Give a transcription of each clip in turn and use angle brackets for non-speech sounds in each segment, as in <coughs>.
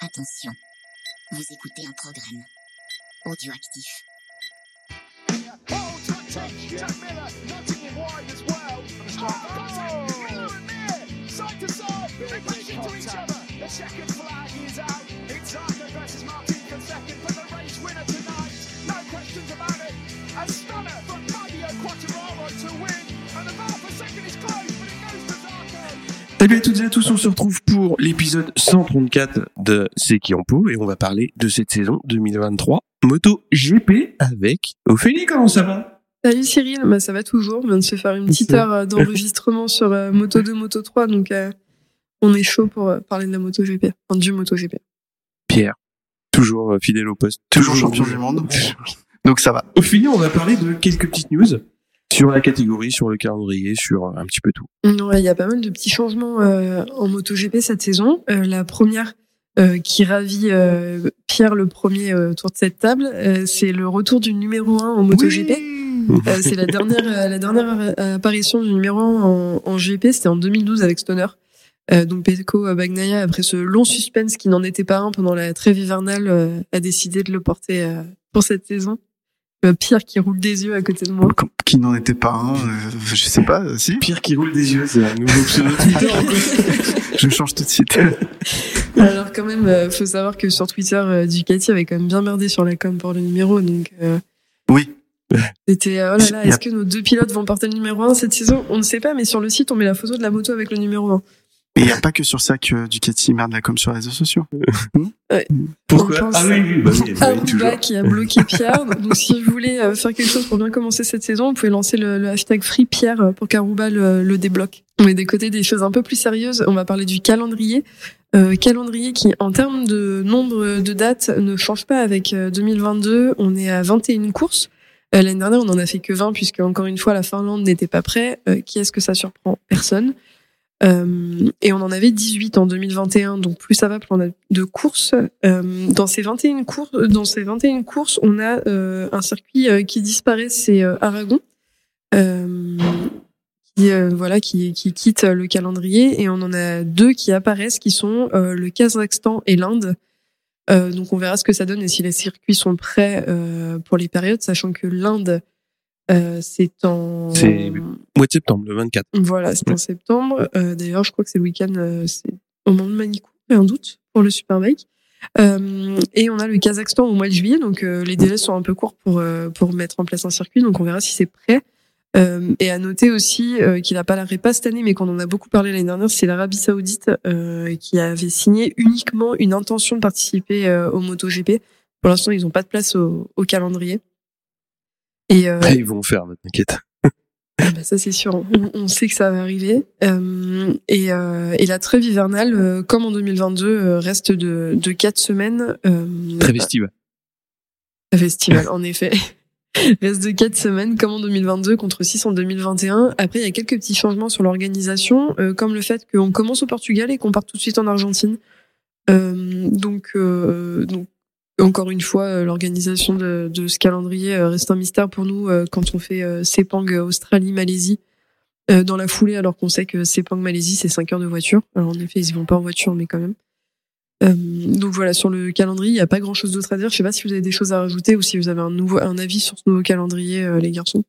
Attention, vous écoutez un programme audioactif. Salut à toutes et à tous, on se retrouve pour l'épisode 134 de C'est qui en poule et on va parler de cette saison 2023 Moto GP avec Ophélie, comment ça va? Salut Cyril, bah ça va toujours, on vient de se faire une petite heure euh, <laughs> d'enregistrement sur euh, Moto 2, Moto 3, donc euh, on est chaud pour euh, parler de la Moto GP, enfin du Moto GP. Pierre, toujours euh, fidèle au poste. Toujours champion du monde. Donc ça va. Ophélie, on va parler de quelques petites news sur la catégorie, sur le calendrier, sur un petit peu tout. Ouais, il y a pas mal de petits changements euh, en MotoGP cette saison. Euh, la première euh, qui ravit euh, Pierre le premier euh, autour de cette table, euh, c'est le retour du numéro 1 en MotoGP. Euh, c'est la dernière euh, la dernière apparition du numéro 1 en, en GP, c'était en 2012 avec Stoner. Euh, donc Pecco Bagnaia, après ce long suspense qui n'en était pas un pendant la trêve hivernale, euh, a décidé de le porter euh, pour cette saison. Euh, Pierre qui roule des yeux à côté de moi. Qui n'en était pas un, euh, je sais pas, si. Pierre qui roule des yeux, c'est un nouveau pseudo Twitter. <laughs> Je change tout de suite. <laughs> Alors quand même, euh, faut savoir que sur Twitter, euh, Ducati avait quand même bien merdé sur la com pour le numéro, donc euh, Oui. c'était euh, oh là là, est-ce que nos deux pilotes vont porter le numéro 1 cette saison? On ne sait pas, mais sur le site, on met la photo de la moto avec le numéro 1. Et il n'y a pas que sur ça que Ducati merde la com sur les réseaux sociaux. <laughs> Pourquoi On pense Ah oui, oui, bah oui, bah oui, toujours. Aruba qui a bloqué Pierre. <laughs> donc si vous voulez euh, faire quelque chose pour bien commencer cette saison, vous pouvez lancer le, le hashtag Free Pierre euh, pour qu'Aruba le, le débloque. On est des côtés des choses un peu plus sérieuses. On va parler du calendrier. Euh, calendrier qui, en termes de nombre de dates, ne change pas avec euh, 2022. On est à 21 courses. Euh, L'année dernière, on en a fait que 20 puisque encore une fois, la Finlande n'était pas prêt. Euh, qui est-ce que ça surprend? Personne. Euh, et on en avait 18 en 2021, donc plus ça va, plus on a de courses. Euh, dans ces 21 courses, dans ces 21 courses, on a euh, un circuit qui disparaît, c'est Aragon, qui voilà, qui, qui quitte le calendrier, et on en a deux qui apparaissent, qui sont le Kazakhstan et l'Inde. Donc on verra ce que ça donne et si les circuits sont prêts pour les périodes, sachant que l'Inde euh, c'est en C'est- Mois de septembre, le 24. voilà, c'est en septembre. Euh, D'ailleurs, je crois que c'est le week-end, euh, c'est au moment de Manicou, j'ai un doute pour le Superbike. Euh, et on a le Kazakhstan au mois de juillet, donc euh, les délais sont un peu courts pour euh, pour mettre en place un circuit, donc on verra si c'est prêt. Euh, et à noter aussi euh, qu'il n'a pas l'arrêt pas cette année, mais qu'on en a beaucoup parlé l'année dernière, c'est l'Arabie Saoudite euh, qui avait signé uniquement une intention de participer euh, au MotoGP. Pour l'instant, ils n'ont pas de place au, au calendrier. Et euh, <laughs> ils vont faire, t'inquiète. ah bah ça c'est sûr, on, on sait que ça va arriver. Euh, et, euh, et la trêve hivernale, euh, comme en 2022, euh, reste de, de quatre semaines. Euh, Très festive. à festival, en effet. <laughs> Reste de quatre semaines, comme en 2022, contre 6 en 2021. Après, il y a quelques petits changements sur l'organisation, euh, comme le fait qu'on commence au Portugal et qu'on part tout de suite en Argentine. Euh, donc, euh, donc, encore une fois, euh, l'organisation de, de ce calendrier euh, reste un mystère pour nous euh, quand on fait Sepang, Australie, Malaisie. dans la foulée, alors qu'on sait que Sepang, Malaisie, c'est 5 heures de voiture. Alors, en effet, ils y vont pas en voiture, mais quand même. Euh, donc voilà, sur le calendrier, il n'y a pas grand chose d'autre à dire. Je sais pas si vous avez des choses à rajouter ou si vous avez un nouveau un avis sur ce nouveau calendrier, euh, les garçons.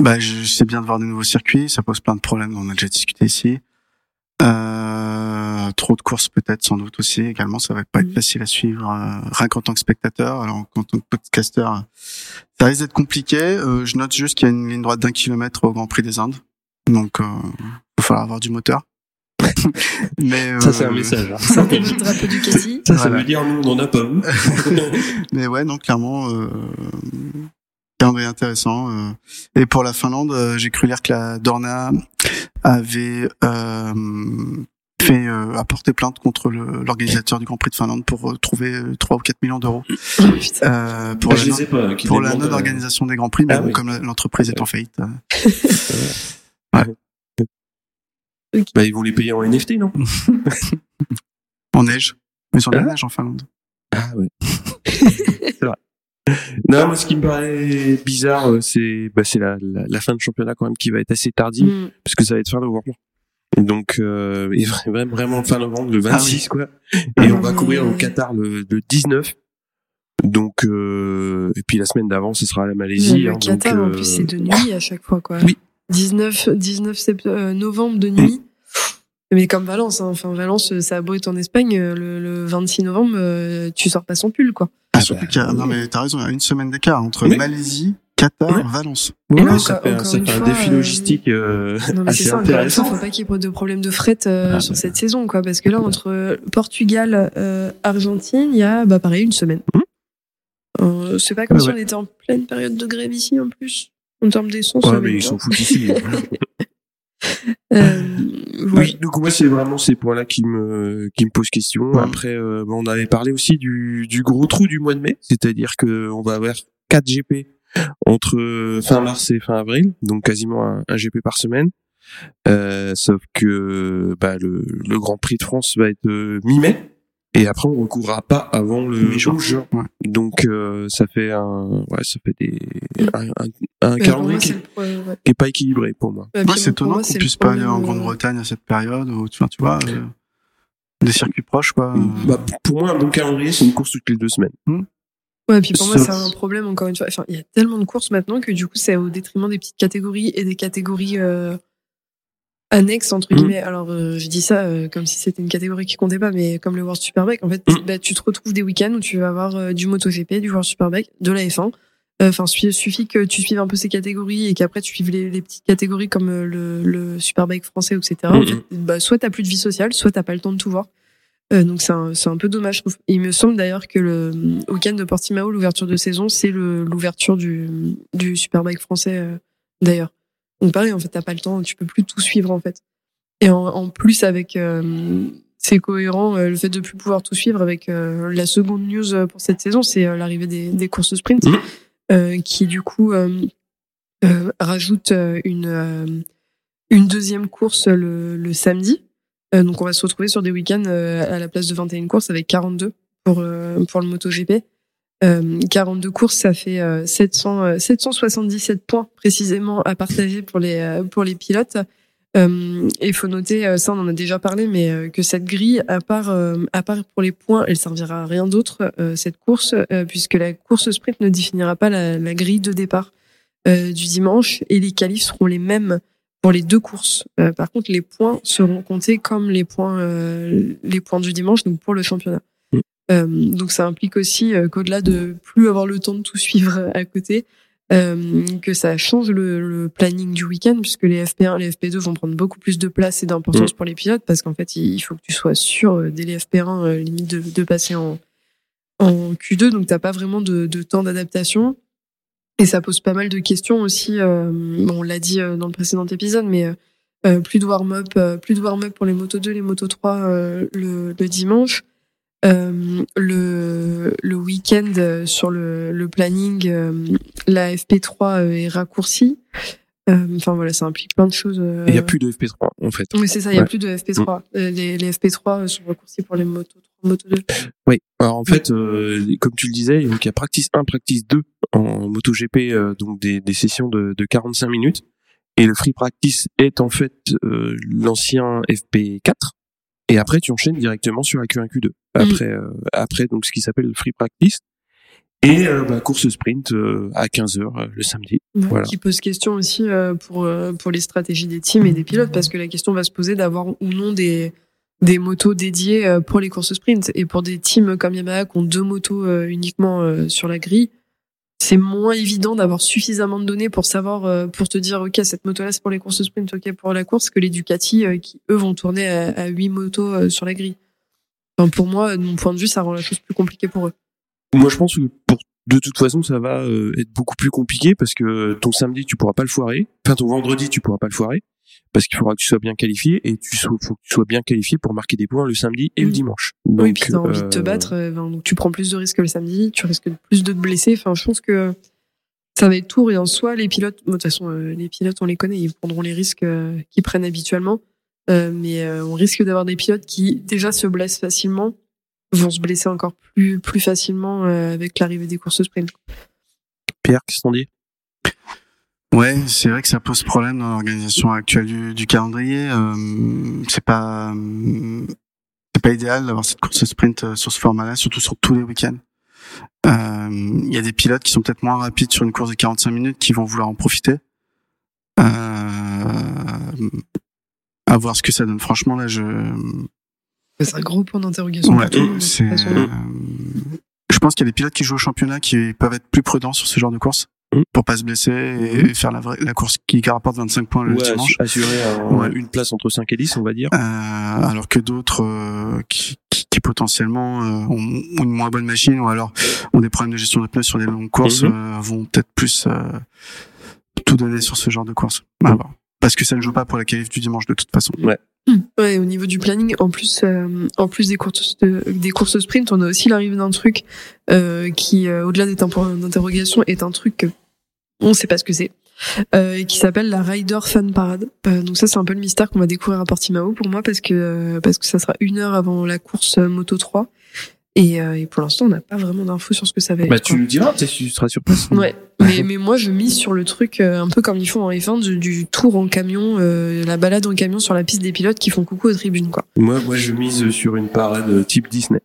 Bah, je sais bien de voir des nouveaux circuits, ça pose plein de problèmes, on a déjà discuté ici. Euh, trop de courses peut-être, sans doute aussi également, ça va pas être Mhm. facile à suivre, euh, rien qu'en tant que spectateur. Alors en tant que podcaster, euh, ça risque d'être compliqué. Euh, je note juste qu'il y a une ligne droite d'un kilomètre au Grand Prix des Indes, donc euh, il va falloir avoir du moteur. <laughs> Mais Ça, c'est un euh, message. hein. Ducati. Ça, ça Voilà. veut dire nous, on n'en a pas, vous. <laughs> <laughs> Mais ouais, non, clairement, euh, calendrier intéressant. euh. Et pour la Finlande, euh, j'ai cru lire que la Dorna avait euh, fait euh, apporter plainte contre le- l'organisateur du Grand Prix de Finlande pour euh, trouver euh, 3 ou 4 millions d'euros putain. euh, pour Bah, la, non- pas. pour euh, non-organisation des Grands Prix, mais Ah bon, oui. comme l'entreprise est en faillite. euh, <laughs> Bah, ils vont les payer en NFT, non? <laughs> En neige. Mais de la Ah. neige en Finlande. Ah ouais. <laughs> c'est vrai. Non, moi, ce qui me paraît bizarre, euh, c'est bah, c'est la, la, la fin de championnat quand même qui va être assez tardive, Mm. parce que ça va être fin novembre. Donc, euh, et vraiment, vraiment fin novembre, le Ah 26, quoi. Et Ah on va courir au Qatar le, le 19. Donc, euh, et puis la semaine d'avant, ce sera la Malaisie. le hein, Qatar, donc, en euh, plus, c'est de nuit à chaque fois, quoi. Oui. 19, 19 sept- euh, novembre de nuit. Mais comme Valence, hein. enfin Valence, euh, ça a beau être en Espagne, euh, le, le 26 novembre, euh, tu sors pas sans pull, quoi. Ah, Ah surtout bah, qu'il y a- non, mais t'as raison, il y a une semaine d'écart entre Oui. Malaisie, Qatar, Oui. Valence. ouais, là, ça fait, ça fait un fois, défi euh, logistique euh, Non, mais <laughs> assez ça, intéressant. faut pas qu'il y ait de problème de fret euh, Ah, sur bah. cette saison, quoi. Parce que là, entre euh, Portugal, euh, Argentine, il y a, bah, pareil, une semaine. Euh, c'est pas comme Ouais, si ouais. on était en pleine période de grève ici, en plus. En termes d'essence, Ouais, mais ils s'en foutent ici. <laughs> Euh, voilà. Oui, donc moi c'est vraiment ces points-là qui me qui me posent question. Ouais. Après, euh, bon, on avait parlé aussi du du gros trou du mois de mai, c'est-à-dire que on va avoir 4 GP entre fin mars et fin avril, donc quasiment un, un GP par semaine. Euh, sauf que bah, le, le Grand Prix de France va être euh, mi-mai et après on recouvrira pas avant le Mi-juin. 11 juin. Ouais. Donc euh, ça fait un ouais ça fait des un, un, Euh, calendrier qui, ouais. qui est pas équilibré pour moi. C'est étonnant qu'on puisse pas aller en euh, Grande-Bretagne à cette période, ou tu vois, tu vois euh, des circuits proches, quoi. euh. Bah, pour moi un bon calendrier c'est une course toutes les deux semaines. Ouais, puis pour moi, c'est un problème, encore une fois. Enfin, il y a tellement de courses maintenant que du coup, c'est au détriment des petites catégories et des catégories euh, annexes, entre Mhm. guillemets. Alors, euh, je dis ça euh, comme si c'était une catégorie qui comptait pas, mais comme le World Superbike, en fait, Mhm. bah, tu te retrouves des week-ends où tu vas avoir euh, du MotoGP, du World Superbike, de la F1. Euh, Enfin, suffit que tu suives un peu ces catégories et qu'après tu suives les, les petites catégories comme le, le Superbike français, etc. En Mhm. fait, bah, soit t'as plus de vie sociale, soit t'as pas le temps de tout voir. Euh, donc c'est un, peu dommage. je trouve. Il me semble d'ailleurs que le euh, week-end de Portimao, l'ouverture de saison, c'est l'ouverture du, du Superbike français euh, d'ailleurs. Donc pareil, en fait, t'as pas le temps, tu peux plus tout suivre en fait. Et en, en plus avec euh, c'est cohérent euh, le fait de plus pouvoir tout suivre avec euh, la seconde news euh, pour cette saison, c'est euh, l'arrivée des, des courses sprint euh, qui du coup euh, euh, rajoute euh, une euh, une deuxième course le, le samedi. Euh, donc on va se retrouver sur des week-ends euh, à la place de 21 courses avec 42 pour euh, pour le MotoGP. Euh, 42 courses, ça fait euh, 700 euh, 777 points précisément à partager pour les pour les pilotes. Et il faut noter, ça on en a déjà parlé, mais que cette grille, à part à part pour les points, elle servira à rien d'autre cette course, puisque la course sprint ne définira pas la, la grille de départ du dimanche et les qualifs seront les mêmes pour les deux courses. Euh, par contre, les points seront comptés comme les points euh, les points du dimanche, donc pour le championnat. Mm. Euh, donc ça implique aussi qu'au-delà de plus avoir le temps de tout suivre à côté, que ça change le, le planning du week-end puisque les FP1, les FP2 vont prendre beaucoup plus de place et d'importance pour les pilotes parce qu'en fait il faut que tu sois sûr dès les FP1 euh, limite de, de passer en en Q2 donc t'as pas vraiment de, de temps d'adaptation et ça pose pas mal de questions aussi. euh, bon, on l'a dit euh, dans le précédent épisode, mais euh, plus de warm-up, euh, plus de warm-up pour les motos 2, les motos 3 euh, le, le dimanche. Le, le week-end sur le, le planning, la FP3 euh, est raccourcie. Enfin voilà, ça implique plein de choses. Il y a plus de FP3 en fait. Oui, c'est ça, il y a Ouais. plus de FP3. Euh, les, les FP3 sont raccourcis pour les motos 3, motos 2. Oui. Alors en fait, euh, comme tu le disais, donc il y a practice 1, practice 2 en MotoGP, euh, donc des, des sessions de, de 45 minutes. Et le free practice est en fait euh, l'ancien FP4. Et après, tu enchaînes directement sur la Q1, Q2. Après, euh, après donc ce qui s'appelle le free practice. Et bah, course sprint à 15h euh, le samedi. Ouais, Voilà. Qui pose question aussi pour pour les stratégies des teams et des pilotes parce que la question va se poser d'avoir ou non des des motos dédiées euh, pour les courses sprint et pour des teams comme Yamaha qui ont deux motos euh, uniquement euh, sur la grille c'est moins évident d'avoir suffisamment de données pour savoir pour te dire ok cette moto là c'est pour les courses sprint ok pour la course que les Ducati qui eux vont tourner à, 8 motos sur la grille. Pour moi de mon point de vue ça rend la chose plus compliquée pour eux. Moi, je pense que pour de toute façon, ça va être beaucoup plus compliqué parce que ton samedi, tu pourras pas le foirer. Enfin, ton vendredi, tu pourras pas le foirer parce qu'il faudra que tu sois bien qualifié et tu sois, faut que tu sois bien qualifié pour marquer des points le samedi et le Mm. dimanche. oui, Donc, puis t'as envie de te euh, battre, euh, ben, donc tu prends plus de risques le samedi, tu risques plus de te blesser. Enfin, je pense que ça va être tout et en soi, les pilotes, de toute façon, euh, les pilotes, on les connaît, ils prendront les risques qu'ils prennent habituellement. Mais on risque d'avoir des pilotes qui déjà se blessent facilement, vont se blesser encore plus plus facilement avec l'arrivée des courses sprint. Pierre, qu'est-ce qu'on dit? Ouais, c'est vrai que ça pose problème dans l'organisation actuelle du, du calendrier. Euh, c'est pas c'est pas idéal d'avoir cette course sprint euh, sur ce format-là, surtout sur tous les week-ends. Euh, Il y a des pilotes qui sont peut-être moins rapides sur une course de 45 minutes qui vont vouloir en profiter. Euh, à voir ce que ça donne. Franchement, là, je C'est un gros point d'interrogation. Ouais, euh, je pense qu'il y a des pilotes qui jouent au championnat qui peuvent être plus prudents sur ce genre de course. Pour pas se blesser et faire la, vraie, la course qui rapporte 25 points le Ouais, dimanche. assu- assurer un- Ouais. une place entre 5 et 10, on va dire. Euh, alors que d'autres euh, qui, qui, qui potentiellement euh, ont, ont une moins bonne machine ou alors ont des problèmes de gestion de pneus sur des longues courses Mhm. euh, vont peut-être plus euh, tout donner sur ce genre de course. À voir. Parce que ça ne joue pas pour la qualif du dimanche de toute façon. Ouais, au niveau du planning, en plus, euh, en plus des courses de- des courses sprint, on a aussi l'arrivée d'un truc euh, qui, euh, au-delà un point d'interrogation, est un truc on sait pas ce que c'est, euh, qui s'appelle la Rider Fun Parade. Euh, donc ça, c'est un peu le mystère qu'on va découvrir à Portimao pour moi parce que euh, parce que ça sera une heure avant la course Moto 3 et, et pour l'instant, on n'a pas vraiment d'infos sur ce que ça va être. Bah, tu nous diras, tu sais, si tu seras sur place. <laughs> Ouais, mais, mais moi je mise sur le truc un peu comme ils font en F1 du, du tour en camion, la balade en camion sur la piste des pilotes qui font coucou aux tribunes quoi. Moi, moi, je mise sur une parade type Disney.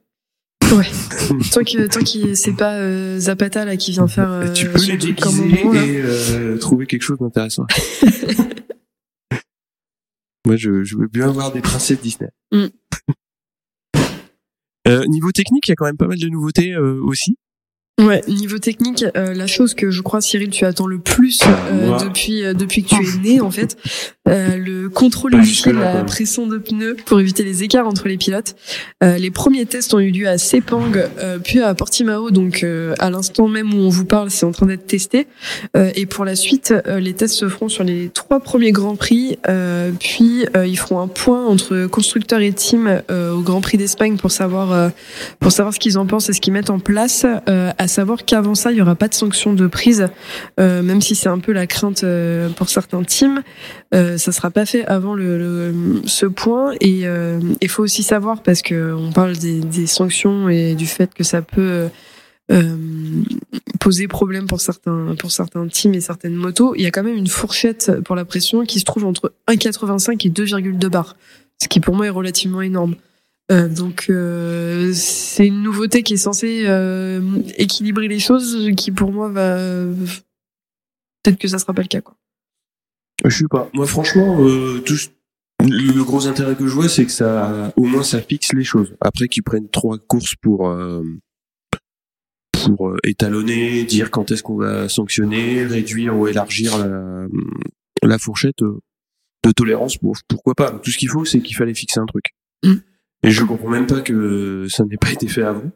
<laughs> Tant que tant que c'est pas euh, Zapata là qui vient faire euh, tu peux les déguiser moment, et euh, trouver quelque chose d'intéressant. <laughs> Moi, je, je veux bien avoir des princesses Disney. Mm. <laughs> Euh, niveau technique, il y a quand même pas mal de nouveautés aussi. Ouais, niveau technique, euh, la chose que je crois Cyril tu attends le plus euh, depuis euh, depuis que tu es né en fait, euh, le contrôle initial de la pression de pneus pour éviter les écarts entre les pilotes. Euh, les premiers tests ont eu lieu à Sepang euh, puis à Portimao donc euh, à l'instant même où on vous parle, c'est en train d'être testé Euh, et pour la suite, euh, les tests se feront sur les trois premiers grands prix euh, puis euh, ils feront un point entre constructeurs et team euh, au Grand Prix d'Espagne pour savoir euh, pour savoir ce qu'ils en pensent et ce qu'ils mettent en place. Euh, à savoir qu'avant ça, il y aura pas de sanction de prise, euh, même si c'est un peu la crainte euh, pour certains teams. Euh, ça sera pas fait avant le, ce point. Et il faut aussi savoir parce que on parle des, des sanctions et du fait que ça peut poser problème pour certains pour certains teams et certaines motos. Il y a quand même une fourchette pour la pression qui se trouve entre 1,85 et 2,2 bars, ce qui pour moi est relativement énorme. Euh, donc euh, c'est une nouveauté qui est censée euh, équilibrer les choses, qui pour moi va peut-être que ça sera pas le cas quoi. Je sais pas. Moi, franchement, euh, tout ce- le gros intérêt que je vois, c'est que ça, au moins, ça fixe les choses. Après qu'ils prennent trois courses pour euh, pour euh, étalonner, dire quand est-ce qu'on va sanctionner, réduire ou élargir la, la fourchette de tolérance, bon, pourquoi pas. Tout ce qu'il faut, c'est qu'il fallait fixer un truc. Mm. Et je comprends même pas que ça n'ait pas été fait avant.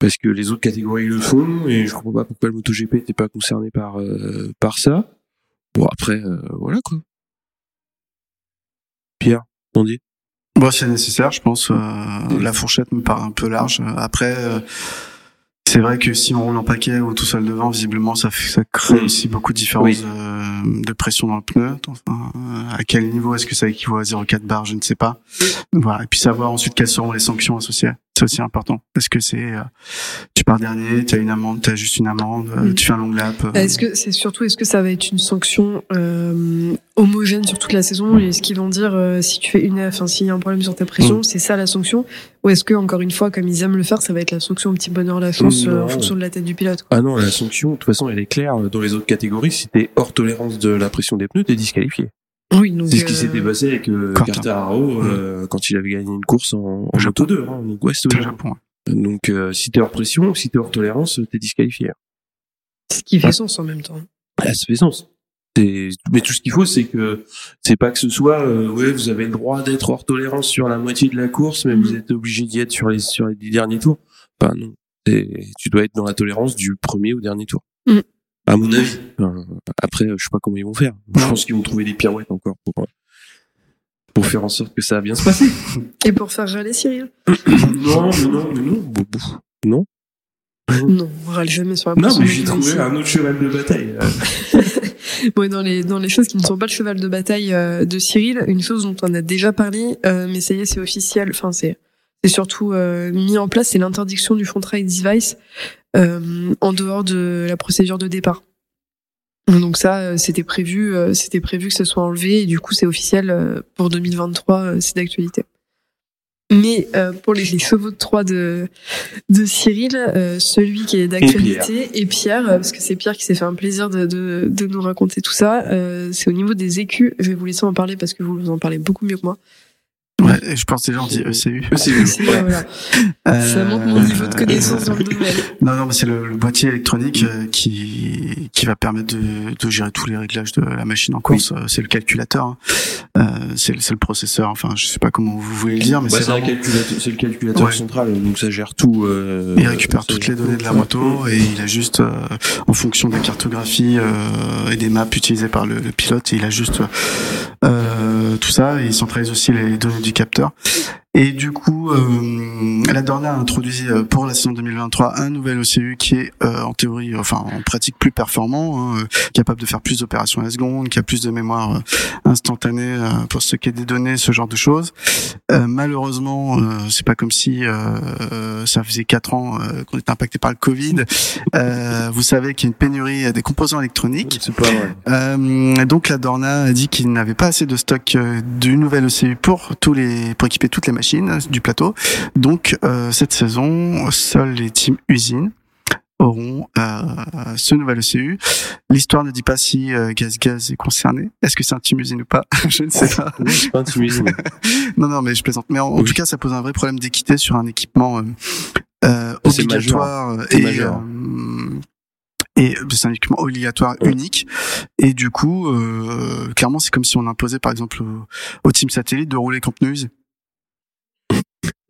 Parce que les autres catégories le font, et je comprends pas pourquoi le MotoGP n'était pas concerné par, euh, par ça. Bon, après, euh, voilà quoi. Pierre, on dit Bon, c'est nécessaire, je pense. euh, la fourchette me paraît un peu large. Après, euh, c'est vrai que si on roule en paquet ou tout seul devant, visiblement, ça, fait- ça crée Mm. aussi beaucoup de différences Oui. euh, de pression dans le pneu. Enfin, euh, à quel niveau est-ce que ça équivaut à 0,4 bar Je ne sais pas. Voilà. Et puis savoir ensuite quelles seront les sanctions associées. C'est aussi important. Est-ce que c'est euh, tu pars dernier, tu as une amende, tu as juste une amende, euh, Mm. tu fais un long lap. euh, Est-ce que c'est surtout est-ce que ça va être une sanction euh, homogène sur toute la saison? Et est-ce qu'ils vont dire euh, si tu fais une enfin s'il y a un problème sur ta pression, c'est ça la sanction? Ou est-ce que encore une fois comme ils aiment le faire, ça va être la sanction au petit bonheur la chance euh, en fonction de la tête du pilote. quoi? Ah non, la sanction, de toute façon, elle est claire. Dans les autres catégories, si t'es hors tolérance de la pression des pneus, t'es disqualifié. Oui, donc C'est ce qui euh, s'était passé avec euh. Quartararo euh, quand il avait gagné une course en, en Moto 2. Hein, donc, c'était au Japon. Donc, euh, si t'es hors pression, si t'es hors tolérance, t'es disqualifié. ce qui fait sens en même temps. Ah, ça fait sens. C'est- Mais tout ce qu'il faut, c'est que c'est pas que ce soit, euh, ouais, vous avez le droit d'être hors tolérance sur la moitié de la course, mais vous Mhm. êtes obligé d'y être sur les sur les dix derniers tours. Enfin non, C'est- tu dois être dans la tolérance du premier au dernier tour. Mhm. À mon avis. Enfin, après, je sais pas comment ils vont faire. Je pense qu'ils vont trouver des pirouettes encore pour pour faire en sorte que ça va bien se passer. <laughs> Et pour faire râler Cyril <coughs> non, mais non, mais non, non. Non, on râle jamais sur la Non, mais j'ai trouvé un autre cheval de bataille. euh. <laughs> Bon, dans les dans les choses qui ne sont pas le cheval de bataille euh, de Cyril, une chose dont on a déjà parlé, euh, mais ça y est, c'est officiel. Enfin, c'est c'est surtout euh, mis en place, c'est l'interdiction du front ride device euh, en dehors de la procédure de départ. Donc ça, euh, c'était prévu, euh, c'était prévu que ce soit enlevé et du coup, c'est officiel euh, pour 2023, c'est d'actualité. Mais pour les, chevaux de Troie de, de Cyril, celui qui est d'actualité et Pierre, parce que c'est Pierre qui s'est fait un plaisir de, de, de nous raconter tout ça, c'est au niveau des écus. Je vais vous laisser en parler parce que vous en parlez beaucoup mieux que moi. Ouais, je pense que les gens disent ECU. ECU. voilà. euh... Ça montre mon niveau de connaissance dans le domaine. Non, non, mais c'est le, le, boîtier électronique euh, qui qui va permettre de, de, gérer tous les réglages de la machine en course. Oui. C'est le calculateur, hein. euh, c'est le, le processeur. Enfin, je sais pas comment vous voulez le dire, mais bah, c'est vraiment... le calculateur ouais. central, donc ça gère tout. Euh, il récupère toutes les données de la moto et il a juste, euh, en fonction des cartographies et des maps utilisées par le, le pilote, il a juste tout ça. Et il centralise aussi les données du capteur. Et du coup, euh, la Dorna a introduit euh, pour la saison 2023 un nouvel OCU qui est euh, en théorie, enfin en pratique plus performant, hein, capable de faire plus d'opérations à la seconde, qui a plus de mémoire euh, instantanée euh, pour stocker des données, ce genre de choses. malheureusement, c'est pas comme si ça faisait quatre ans qu'on était impacté par le Covid. vous savez qu'il y a une pénurie des composants électroniques. C'est pas vrai. donc la Dorna a dit qu'il n'avait pas assez de stock du nouvel OCU pour tous les pour équiper toutes les machines du plateau. Donc euh, cette saison, seuls les teams usines auront euh, ce nouvel ECU. L'histoire ne dit pas si euh, Gaz Gaz est concerné. Est-ce que c'est un team usine ou pas? <laughs> Je ne sais pas. Oui, c'est pas un team usine. <laughs> non, non, mais je plaisante. Mais en, oui. en, tout cas, ça pose un vrai problème d'équité sur un équipement obligatoire majeur. et majeur. et c'est un équipement obligatoire unique et du coup euh, clairement c'est comme si on imposait par exemple au, au team satellite de rouler Camp News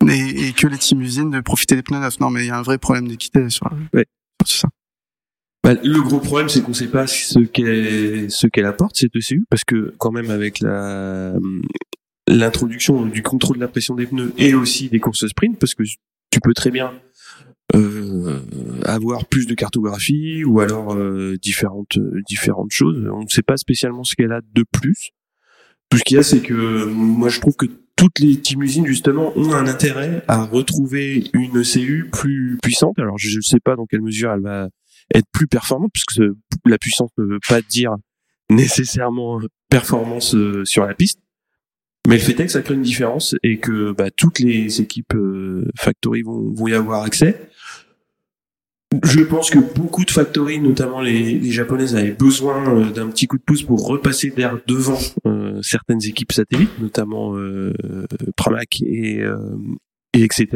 et, et, que les teams usines de profiter des pneus neufs. Non, mais il y a un vrai problème d'équité sur, ouais. sur ça. Bah, le gros problème, c'est qu'on ne sait pas ce qu'elle ce qu'elle apporte cette ECU, parce que quand même avec la l'introduction du contrôle de la pression des pneus et aussi des courses sprint, parce que tu peux très bien euh, avoir plus de cartographie ou alors euh, différentes différentes choses. On ne sait pas spécialement ce qu'elle a de plus. Tout ce qu'il y a, c'est que moi je trouve que toutes les team usines justement ont un intérêt à retrouver une ECU plus puissante. Alors je ne sais pas dans quelle mesure elle va être plus performante, puisque la puissance ne veut pas dire nécessairement performance euh, sur la piste. Mais le fait est que ça crée une différence et que bah, toutes les équipes euh, factory vont y avoir accès. Je pense que beaucoup de factories, notamment les, les japonaises, avaient besoin euh, d'un petit coup de pouce pour repasser derrière devant euh, certaines équipes satellites, notamment euh, Pramac et, euh, et etc.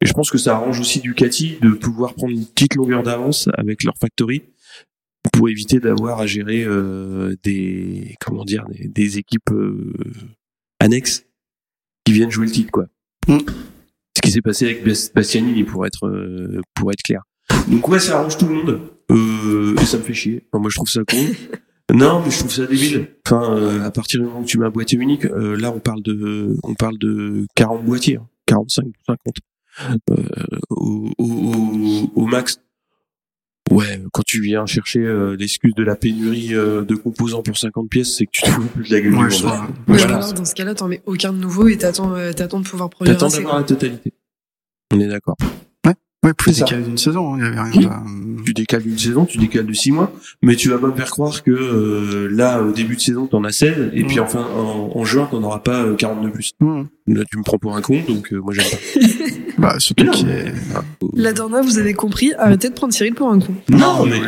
Et je pense que ça arrange aussi Ducati de pouvoir prendre une petite longueur d'avance avec leur factory pour éviter d'avoir à gérer euh, des comment dire des, des équipes annexes qui viennent jouer le titre quoi. Mm. Ce qui s'est passé avec Bastianini pour être pour être clair. Donc ouais, ça arrange tout le monde. Euh, et ça me fait chier. Enfin, moi, je trouve ça con. <laughs> non, mais je trouve ça débile. Enfin, euh, à partir du moment où tu mets un boîtier unique, euh, là, on parle de, on parle de 40 boîtiers, hein, 45, 50 euh, au, au, au, max. Ouais, quand tu viens chercher euh, l'excuse de la pénurie euh, de composants pour 50 pièces, c'est que tu te fous de la gueule ouais, du monde. Voilà. Alors, dans ce cas-là, t'en mets aucun de nouveau et t'attends, t'attends de pouvoir produire. T'attends d'avoir la totalité. On est d'accord. Ouais, plus décalé d'une saison, il y avait rien. Tu décales d'une saison, tu décales de six mois, mais tu vas pas me faire croire que euh, là, au début de saison, t'en as 16, et mmh. puis enfin, en, en juin, t'en auras pas 42 plus. Mmh. Là, tu me prends pour un con, donc euh, moi j'aime pas. <laughs> bah, surtout qu'il est... La Dorna, vous avez compris, arrêtez de prendre Cyril pour un con. Non, non mais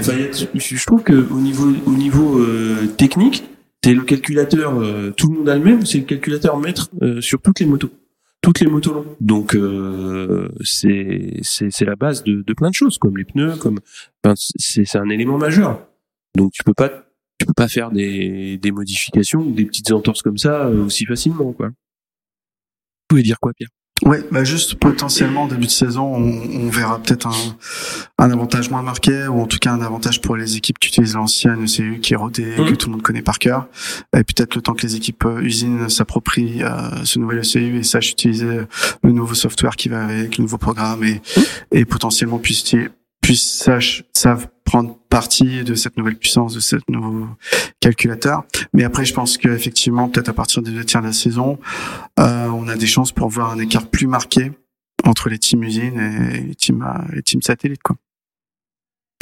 je trouve que au niveau, au niveau euh, technique, c'est le calculateur, euh, tout le monde a le même, c'est le calculateur maître sur toutes les motos toutes les motos longues. Donc euh, c'est c'est la base de, de plein de choses comme les pneus, comme c'est c'est un élément majeur. Donc tu peux pas tu peux pas faire des des modifications ou des petites entorses comme ça euh, aussi facilement quoi. Vous pouvez dire quoi Pierre? Ouais, bah juste potentiellement en début de saison, on, on verra peut-être un, un avantage moins marqué ou en tout cas un avantage pour les équipes qui utilisent l'ancienne ECU qui est rodée, mmh. que tout le monde connaît par cœur. Et peut-être le temps que les équipes euh, usines s'approprient euh, ce nouvel ECU et sachent utiliser le nouveau software qui va avec, le nouveau programme et, mmh. et potentiellement puissent puissent sachent, savent prendre partie de cette nouvelle puissance, de ce nouveau calculateur. Mais après, je pense qu'effectivement, peut-être à partir des deux tiers de la saison, euh, on a des chances pour voir un écart plus marqué entre les teams usines et les teams, les teams satellites. Quoi.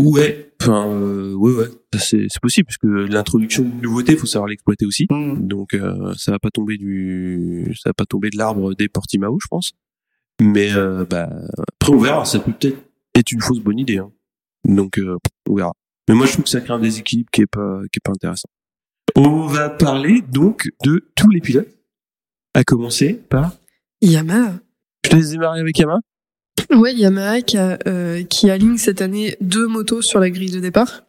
Ouais, enfin, euh, ouais, ouais, ça, c'est c'est possible parce que l'introduction d'une nouveauté, faut savoir l'exploiter aussi. Mm. Donc euh, ça va pas tomber du, ça va pas tomber de l'arbre des Portimao, je pense. Mais euh, bah après on verra. Ça peut peut-être être une fausse bonne idée. Hein. Donc euh, on verra. Mais moi je trouve que ça crée un déséquilibre qui est pas qui est pas intéressant. On va parler donc de tous les pilotes. À commencer par. Yamaha. Je te laisse démarrer avec Yamaha. Ouais, Yamaha qui, a, euh, qui aligne cette année deux motos sur la grille de départ.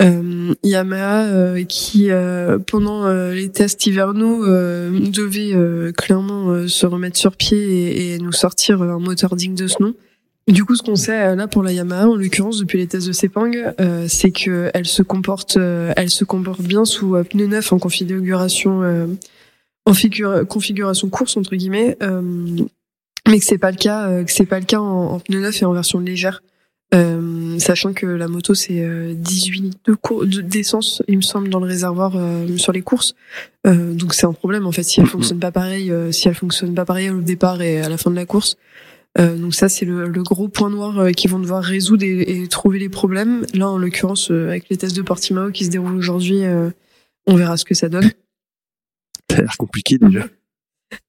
Euh, Yamaha euh, qui euh, pendant les tests hivernaux devait clairement se remettre sur pied et, et nous sortir un moteur digne de ce nom. Du coup, ce qu'on sait euh, là pour la Yamaha, en l'occurrence depuis les tests de Sepang, euh, c'est que elle se comporte, euh, elle se comporte bien sous euh, pneu neuf en configuration, euh, en figure, configuration course entre guillemets, euh, mais que c'est pas le cas, euh, que c'est pas le cas en, en pneu neuf et en version légère. Euh, sachant que la moto c'est euh, 18 litres de d'essence, il me semble, dans le réservoir euh, sur les courses. Euh, donc c'est un problème en fait si elle fonctionne pas pareil, euh, si elle fonctionne pas pareil au départ et à la fin de la course. Euh, donc ça c'est le, le gros point noir euh, qu'ils vont devoir résoudre et, et trouver les problèmes. Là en l'occurrence euh, avec les tests de Portimao qui se déroulent aujourd'hui, euh, on verra ce que ça donne. Ça a l'air compliqué déjà.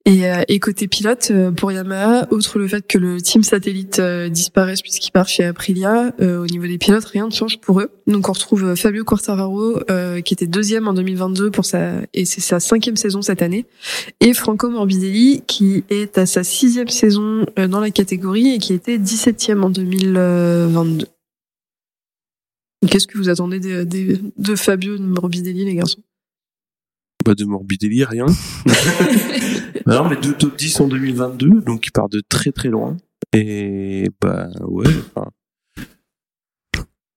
Et, euh, et côté pilote, euh, pour Yamaha, outre le fait que le team satellite euh, disparaisse puisqu'il part chez Aprilia, euh, au niveau des pilotes, rien ne change pour eux. Donc on retrouve Fabio Quartararo, euh, qui était deuxième en 2022 pour sa et c'est sa cinquième saison cette année, et Franco Morbidelli, qui est à sa sixième saison euh, dans la catégorie et qui était 17e en 2022. Qu'est-ce que vous attendez de, de, de Fabio Morbidelli, les garçons? Pas de Morbidelli, rien. <laughs> Non, mais deux top 10 en 2022, donc il part de très très loin. Et bah ouais, enfin,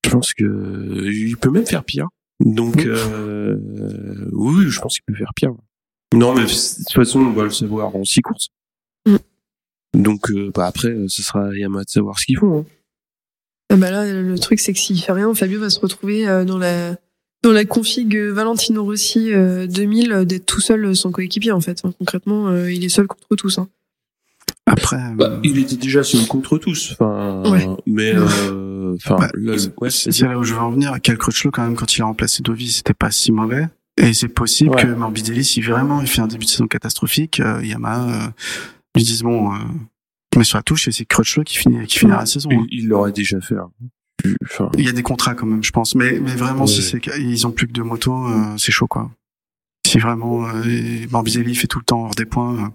je pense que il peut même faire pire. Donc euh, oui, je pense qu'il peut faire pire. Non, mais de toute façon, on va le savoir en six courses. Mm. Donc euh, bah après, ce sera Yamaha de savoir ce qu'ils font. Hein. Ah bah là, le truc, c'est que s'il fait rien, Fabio va se retrouver euh, dans la dans la config euh, Valentino Rossi euh, 2000 euh, d'être tout seul euh, son coéquipier en fait. Hein, Concrètement, euh, il est seul contre tous. Hein. Après, euh, Bah, il était déjà seul contre tous. Enfin, Ouais. mais euh, enfin, Bah, ouais, c'est là où je veux en venir. Cal Crutchlow, quand même, quand il a remplacé Dovi, c'était pas si mauvais. Et c'est possible Ouais. que Morbidelli, si vraiment il fait un début de saison catastrophique, euh, Yamaha euh, lui dise bon, euh, met sur la touche et c'est Crutchlow qui finit qui finira la saison. hein. il il l'aurait déjà fait. hein. Enfin, Il y a des contrats quand même, je pense. Mais, mais vraiment, Ouais. si c'est qu'ils ont plus que deux motos, euh, c'est chaud, quoi. Si vraiment euh, Morbidelli fait tout le temps hors des points,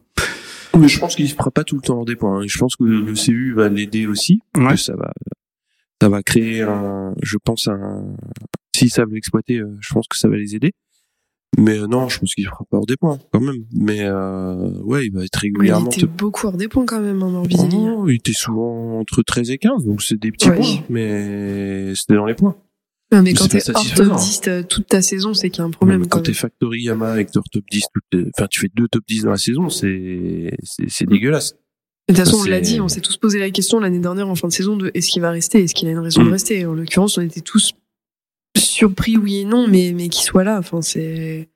Mais je pense qu'il se fera pas tout le temps hors des points. hein. Je pense que le CU va l'aider aussi. euh, ouais. Que ça va, ça va créer un, je pense un, s'ils savent l'exploiter, euh, je pense que ça va les aider. Mais euh, non, je pense qu'il fera pas hors des points quand même. Mais euh, ouais, il va être Mais il régulièrement. était beaucoup hors des points quand même, hein, Morbidelli. Oh, il était souvent entre 13 et 15, donc c'est des petits Ouais. points, mais c'était dans les points. Non, mais Mais quand t'es hors top satisfaisant. 10 euh, toute ta saison, c'est qu'il y a un problème. Mais quand t'es. Factory Yamaha avec leur top 10, toutes les- enfin tu fais deux top 10 dans la saison, c'est c'est dégueulasse. De toute façon, on l'a dit, on s'est tous posé la question l'année dernière en fin de saison de est-ce qu'il va rester, est-ce qu'il a une raison de Mm. rester? En l'occurrence, on était tous surpris, oui et non, mais mais qu'il soit là. Enfin, c'est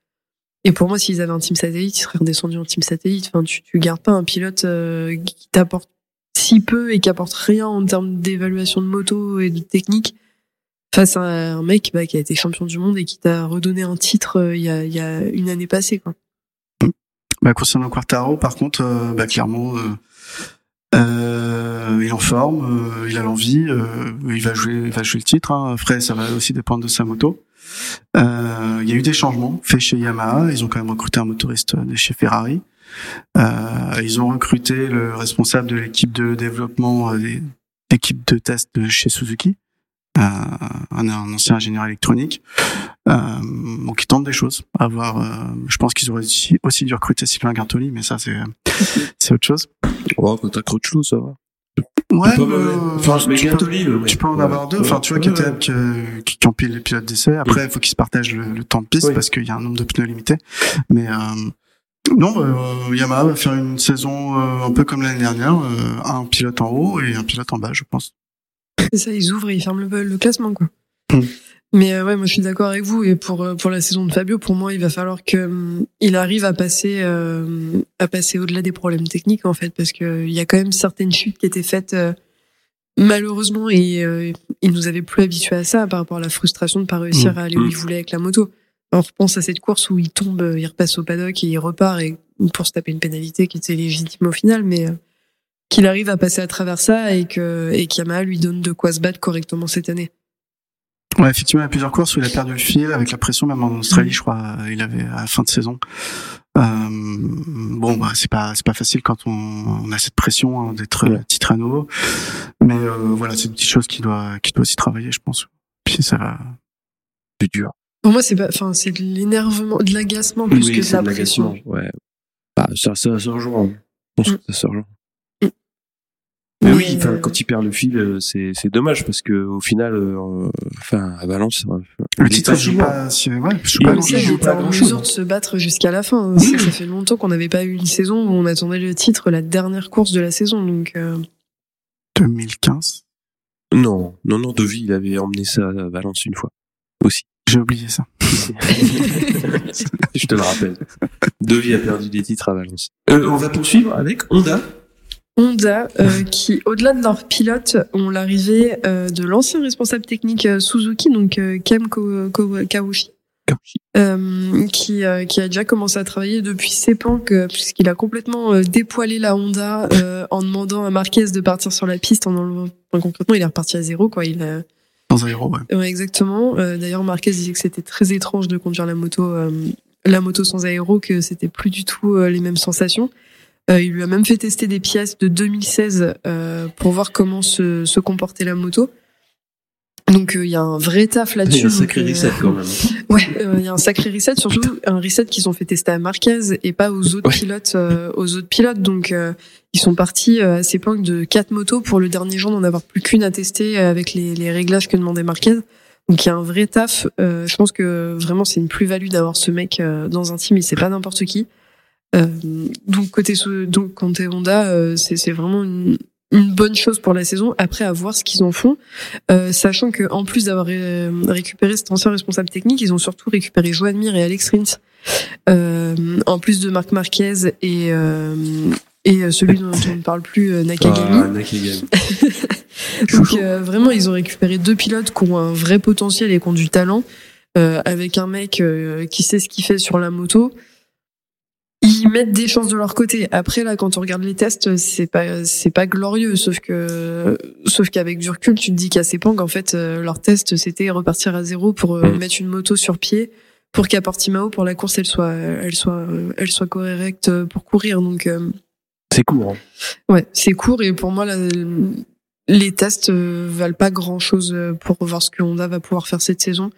et pour moi, s'ils avaient un team satellite, ils seraient redescendus en team satellite. Enfin, tu tu gardes pas un pilote euh, qui t'apporte si peu et qui apporte rien en termes d'évaluation de moto et de technique face à un mec bah, qui a été champion du monde et qui t'a redonné un titre euh, il y a une année passée. Bah, concernant Quartaro, par contre, euh, bah, clairement, il est en forme, euh, il a l'envie, euh, il va jouer, il va jouer le titre. Hein. Après, ça va aussi dépendre de sa moto. Euh, il y a eu des changements faits chez Yamaha. Ils ont quand même recruté un motoriste de chez Ferrari. Euh, ils ont recruté le responsable de l'équipe de développement, euh, l'équipe de test de chez Suzuki, euh, un ancien ingénieur électronique. Euh, donc ils tentent des choses. À voir. euh, je pense qu'ils auraient aussi, aussi dû recruter Sylvain Gartoli, mais ça c'est c'est autre chose. Oh, quand t'as Crutchlow, ça va. Ouais, mais, euh, Enfin, je mets tu, peux, ouais. tu peux en Ouais. avoir deux. Enfin, tu vois, Ouais, KTM qui, qui, qui empile les pilotes d'essai. Après, il faut qu'ils se partagent le, le temps de piste parce qu'il y a un nombre de pneus limité. Mais euh, non, euh, Yamaha va faire une saison euh, un peu comme l'année dernière, euh, un pilote en haut et un pilote en bas, je pense. C'est ça, ils ouvrent et ils ferment le, le classement, quoi. Mm. Mais euh, ouais, moi je suis d'accord avec vous. Et pour euh, pour la saison de Fabio, pour moi, il va falloir que il arrive à passer euh, à passer au-delà des problèmes techniques en fait, parce que il y a quand même certaines chutes qui étaient faites euh, malheureusement, et, euh, il nous avait plus habitués à ça par rapport à la frustration de pas réussir Mm. à aller où il voulait avec la moto. On repense à cette course où il tombe, euh, il repasse au paddock et il repart et pour se taper une pénalité qui était légitime au final, mais euh, qu'il arrive à passer à travers ça et que et qu'Yamaha lui donne de quoi se battre correctement cette année. Ouais, effectivement, il y a plusieurs courses où il a perdu le fil avec la pression, même en Australie, je crois, il avait à la fin de saison. Euh, bon, bah, c'est pas c'est pas facile quand on, on a cette pression hein, d'être Ouais. titré à nouveau, mais euh, voilà, c'est une petite chose qui doit qui doit aussi travailler, je pense. Puis ça va. plus dur. Pour moi, c'est pas, enfin, c'est de l'énervement, de l'agacement plus que de c'est la de pression. Ouais. Bah, ça, ça, ça rejoint. Je pense Mm. que ça se rejoint. Mais oui, euh, quand il perd le fil, euh, c'est, c'est dommage parce que au final, euh, enfin, à Valence, Le titre pas joue pas, Il joue pas en grand-chose. mesure de se battre jusqu'à la fin. hein. Ça, ça fait longtemps qu'on n'avait pas eu une saison où on attendait le titre, la dernière course de la saison. Donc, euh, 2015. Non, non, non, Devi, il avait emmené ça à Valence une fois. Aussi. J'ai oublié ça. <laughs> <laughs> Je te le rappelle. Devi a perdu des titres à Valence. Euh, on va poursuivre avec Honda. Honda, euh, qui, au-delà de leur pilote, ont l'arrivée euh, de l'ancien responsable technique euh, Suzuki, donc Kem euh, qui, euh, qui a déjà commencé à travailler depuis Sepang, puisqu'il a complètement euh, dépoilé la Honda en demandant à Marquez de partir sur la piste. En enlevant- enfin, concrètement, il est reparti à zéro. Quoi. Il a, Dans un héros, ouais. Ouais, exactement. D'ailleurs, Marquez disait que c'était très étrange de conduire la moto, la moto sans aéro, que c'était plus du tout les mêmes sensations. Euh, il lui a même fait tester des pièces de 2016 euh, pour voir comment se, se comportait la moto. Donc euh, il y a un vrai taf Il y a là-dessus. un sacré donc, euh, reset quand même. <laughs> Ouais, euh, il y a un sacré reset, surtout un reset qu'ils ont fait tester à Marquez et pas aux autres Ouais. pilotes, euh, aux autres pilotes. Donc euh, ils sont partis à ces points de quatre motos pour le dernier jour d'en avoir plus qu'une à tester avec les, les réglages que demandait Marquez. Donc il y a un vrai taf. Euh, je pense que vraiment c'est une plus-value d'avoir ce mec dans un team. Il c'est pas n'importe qui. Euh, donc côté donc côté Honda, euh, c'est vraiment une, une bonne chose pour la saison. Après à voir ce qu'ils en font, euh, sachant que en plus d'avoir récupéré cet ancien responsable technique, ils ont surtout récupéré Joan Mir et Alex Rins, euh, en plus de Marc Marquez et euh, et celui dont on ne parle plus, Nakagami. Ah, Nakagami. <laughs> Donc vraiment, ils ont récupéré deux pilotes qui ont un vrai potentiel et qui ont du talent, avec un mec qui sait ce qu'il fait sur la moto. Ils mettent des chances de leur côté. Après là, quand on regarde les tests, c'est pas c'est pas glorieux. Sauf que sauf qu'avec du recul, tu te dis qu'à Sepang, en fait, euh, leur test c'était repartir à zéro pour euh, Mm. mettre une moto sur pied pour qu'à Portimao pour la course elle soit elle soit euh, elle soit correcte pour courir. Donc euh, C'est court. Hein. Ouais, c'est court et pour moi, la- les tests valent pas grand chose pour voir ce que Honda va pouvoir faire cette saison.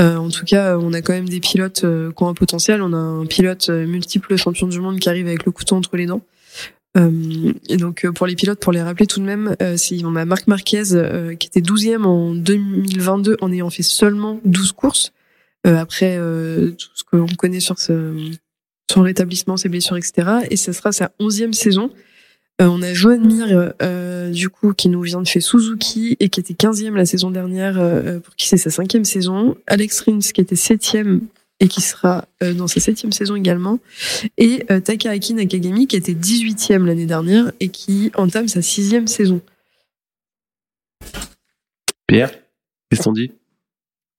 Euh, en tout cas, on a quand même des pilotes euh, qui ont un potentiel. On a un pilote euh, multiple champion du monde qui arrive avec le couteau entre les dents. Euh, et donc euh, pour les pilotes, pour les rappeler tout de même, c'est- on a Marc Marquez euh, qui était 12e en 2022 en ayant fait seulement 12 courses. Après tout ce qu'on connaît sur ce, son rétablissement, ses blessures, etc. Et ce sera sa 11e saison. Euh, on a Joan Mir, euh, du coup, qui nous vient de chez Suzuki et qui était 15e la saison dernière, euh, pour qui c'est sa cinquième saison. Alex Rins, qui était 7e et qui sera dans sa septième saison également. Et Takahaki Nakagami, qui était 18e l'année dernière et qui entame sa sixième saison. Pierre, qu'est-ce qu'on dit?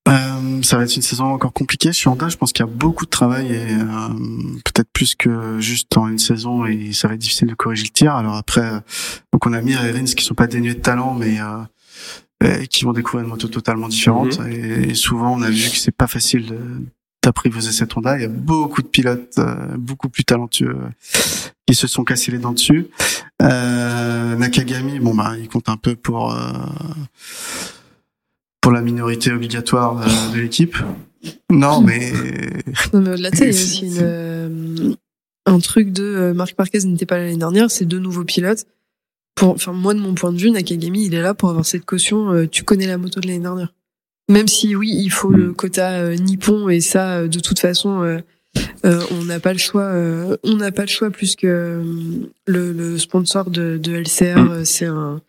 Euh, ça va être une saison encore compliquée sur Honda. Je pense qu'il y a beaucoup de travail et euh, peut-être plus que juste en une saison et ça va être difficile de corriger le tir. Alors après, euh, donc on a Mir et Rins qui sont pas dénués de talent, mais euh, et qui vont découvrir une moto totalement différente. Et, souvent, on a vu que c'est pas facile d'apprivoiser cette Honda. Il y a beaucoup de pilotes euh, beaucoup plus talentueux qui se sont cassés les dents dessus. Euh, Nakagami, bon bah, il compte un peu pour. Pour la minorité obligatoire de l'équipe. Non, <laughs> mais Non, mais au-delà de ça, il y a aussi une, euh, un truc de euh, Marc Marquez n'était pas là l'année dernière, c'est deux nouveaux pilotes. Pour, enfin, moi, de mon point de vue, Nakagami, il est là pour avoir cette caution. euh, tu connais la moto de l'année dernière. Même si, oui, il faut le quota euh, nippon et ça, de toute façon, euh, on n'a pas le choix. euh, on n'a pas le choix plus que euh, le, le sponsor de, de LCR, Mm. c'est un.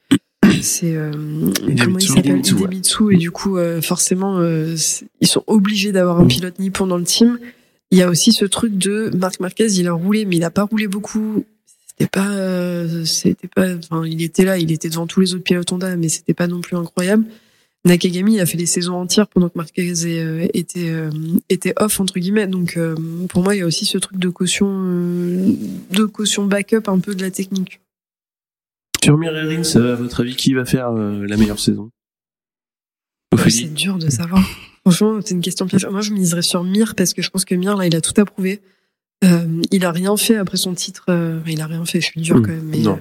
C'est euh, comment il s'appelle Idemitsu, ouais. Et du coup euh, forcément euh, ils sont obligés d'avoir un pilote nippon dans le team. Il y a aussi ce truc de Marc Marquez, il a roulé mais il a pas roulé beaucoup. c'était pas, euh, c'était pas, enfin, il était là, il était devant tous les autres pilotes Honda, mais c'était pas non plus incroyable. Nakagami a fait des saisons entières pendant que Marquez était était off entre guillemets. Donc pour moi, il y a aussi ce truc de caution de caution backup un peu de la technique. Sur Mir et Rins, à votre avis, qui va faire la meilleure saison? C'est dur de savoir. <laughs> Franchement, c'est une question piège. Moi, je miserais sur Mir parce que je pense que Mir là, il a tout approuvé. Euh, il a rien fait après son titre. Euh, il a rien fait. Je suis dur hmm. quand même. Mais, non.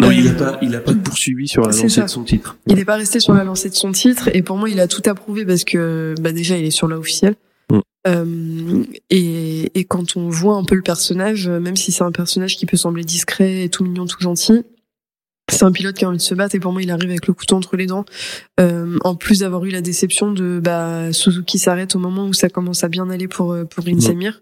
Non, il a euh, pas, il a pas poursuivi sur la lancée de son titre. Il n'est pas resté sur la lancée de son titre, et pour moi, il a tout approuvé parce que, bah, déjà, il est sur la officielle. Hmm. Euh, et, et quand on voit un peu le personnage, même si c'est un personnage qui peut sembler discret, tout mignon, tout gentil, c'est un pilote qui a envie de se battre et pour moi il arrive avec le couteau entre les dents. Euh, en plus d'avoir eu la déception de bah, Suzuki s'arrête au moment où ça commence à bien aller pour pour Insamir.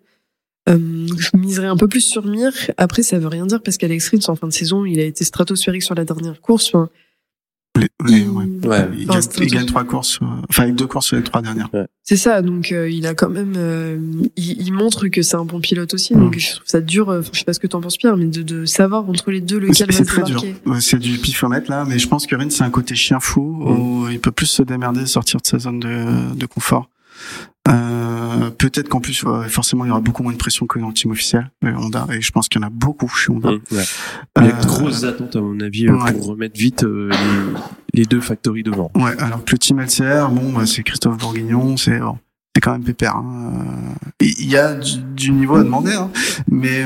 Euh, je miserais un peu plus sur Mir. Après, ça veut rien dire parce qu'Alex Rins, en fin de saison, il a été stratosphérique sur la dernière course. Enfin, ouais. ouais. Il, gagne, trois courses, euh, enfin avec deux courses sur les trois dernières. C'est ça, donc euh, il a quand même, euh, il, il, montre que c'est un bon pilote aussi. Donc je trouve ça dur. je sais pas ce que t'en penses Pierre, mais de, de, savoir entre les deux lequel va se très dur. C'est du pifomètre là, mais je pense que Rins c'est un côté chien fou mm. où il peut plus se démerder, sortir de sa zone de, de confort. Euh, peut-être qu'en plus, forcément, il y aura beaucoup moins de pression que dans le team officiel. Honda, et je pense qu'il y en a beaucoup chez Honda. Mmh, il y a de euh, grosses attentes, à mon avis, euh, pour remettre vite les, deux factories devant. Ouais, alors que le team LCR, bon, bah, c'est Christophe Bourguignon, c'est c'est quand même pépère. Hein. Il y a du, niveau à demander, hein. mais,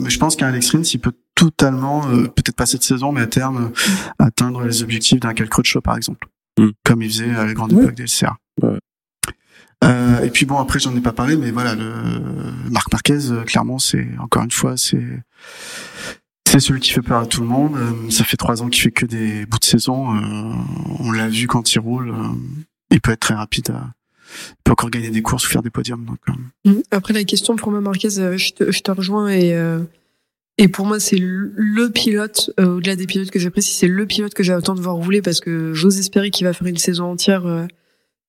mais je pense qu'un Alex Rins, il peut totalement, peut-être pas cette saison, mais à terme, atteindre les objectifs d'un Cal Crutchlow, par exemple, mmh. comme il faisait à la grande époque des LCR. Ouais. Euh, et puis bon, après j'en ai pas parlé, mais voilà, Marc Marquez, euh, clairement, c'est encore une fois, c'est celui qui fait peur à tout le monde. Euh, ça fait trois ans qu'il fait que des bouts de saison. on l'a vu quand il roule. il peut être très rapide. il peut encore gagner des courses ou faire des podiums. Donc, mmh. Après la question pour moi, Marquez, je te, rejoins et pour moi, c'est le pilote, au-delà des pilotes que j'apprécie, c'est le pilote que j'ai autant de voir rouler parce que j'ose espérer qu'il va faire une saison entière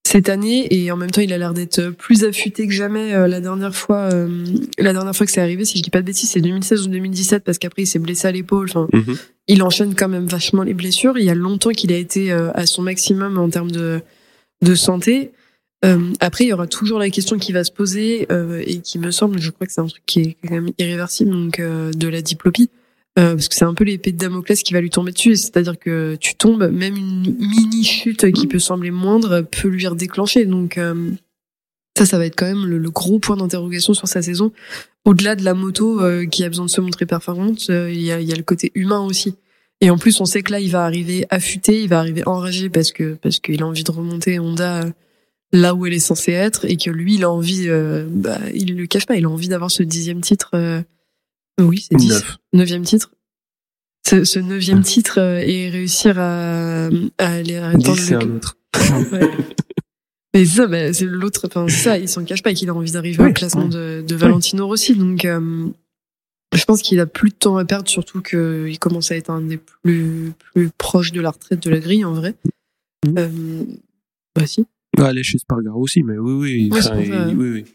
cette année et en même temps il a l'air d'être plus affûté que jamais euh, la dernière fois euh, la dernière fois que c'est arrivé si je dis pas de bêtises c'est 2016 ou 2017 parce qu'après il s'est blessé à l'épaule enfin mhm. il enchaîne quand même vachement les blessures. Il y a longtemps qu'il a été euh, à son maximum en termes de de santé. Après il y aura toujours la question qui va se poser et qui me semble je crois que c'est un truc qui est quand même irréversible donc de la diplopie euh, parce que c'est un peu l'épée de Damoclès qui va lui tomber dessus. C'est-à-dire que tu tombes, même une mini chute qui peut sembler moindre peut lui redéclencher. Donc euh, ça, ça va être quand même le, gros point d'interrogation sur sa saison. Au-delà de la moto euh, qui a besoin de se montrer performante, il y, a, y, a, le côté humain aussi. Et en plus, on sait que là, il va arriver affûté, il va arriver enragé parce que parce qu'il a envie de remonter Honda là où elle est censée être et que lui, il a envie, bah, il le cache pas, il a envie d'avoir ce dixième titre oui, c'est 10. Neuvième titre. Ce, ce neuvième titre euh, et réussir à, à aller à c'est un autre. <laughs> Mais ça, bah, c'est l'autre. Enfin, ça, il s'en cache pas qu'il a envie d'arriver au classement de, de Valentino Rossi. Donc, euh, je pense qu'il a plus de temps à perdre, surtout qu'il commence à être un des plus plus proches de la retraite de la grille en vrai. Mmh. Euh, bah si. Ah, chez Spargaro aussi, mais oui, oui. oui, oui, oui.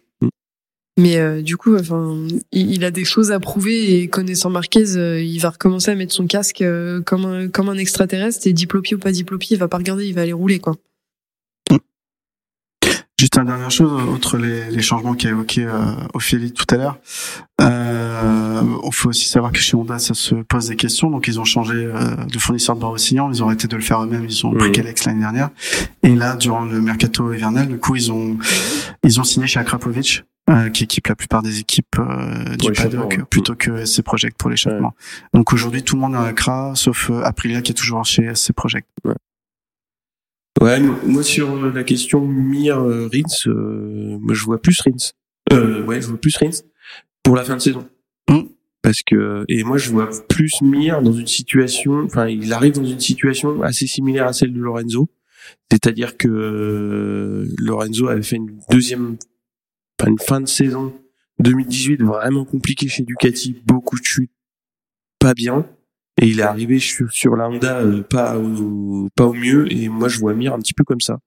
Mais euh, du coup, enfin, il, a des choses à prouver et connaissant Marquez, euh, il va recommencer à mettre son casque euh, comme un comme un extraterrestre et diplopie ou pas diplopie, il va pas regarder, il va aller rouler quoi. Juste une dernière chose, outre les, les changements qu'a évoqué euh, Ophélie tout à l'heure, euh, il faut aussi savoir que chez Honda, ça se pose des questions. Donc, ils ont changé de fournisseur de Barossignan, ils ont arrêté de le faire eux-mêmes, ils ont pris Kalex l'année dernière. Et là, durant le mercato hivernal, du coup, ils ont ils ont signé chez Akrapovic, euh, qui équipe la plupart des équipes euh, du paddock plutôt que SC Project pour l'échappement. Donc aujourd'hui tout le monde est à CRA sauf euh, Aprilia qui est toujours chez SC Project. Ouais. ouais moi sur la question Mir Rins, moi je vois plus Rins. Euh, ouais, je vois plus Rins pour la fin de saison. Mm. Parce que et moi je vois plus Mir dans une situation, enfin il arrive dans une situation assez similaire à celle de Lorenzo, c'est-à-dire que Lorenzo avait fait une deuxième une fin de saison 2018 vraiment compliqué chez Ducati, beaucoup de chutes, pas bien. Et il est arrivé sur, la Honda euh, pas au, pas au mieux. Et moi, je vois Mir un petit peu comme ça.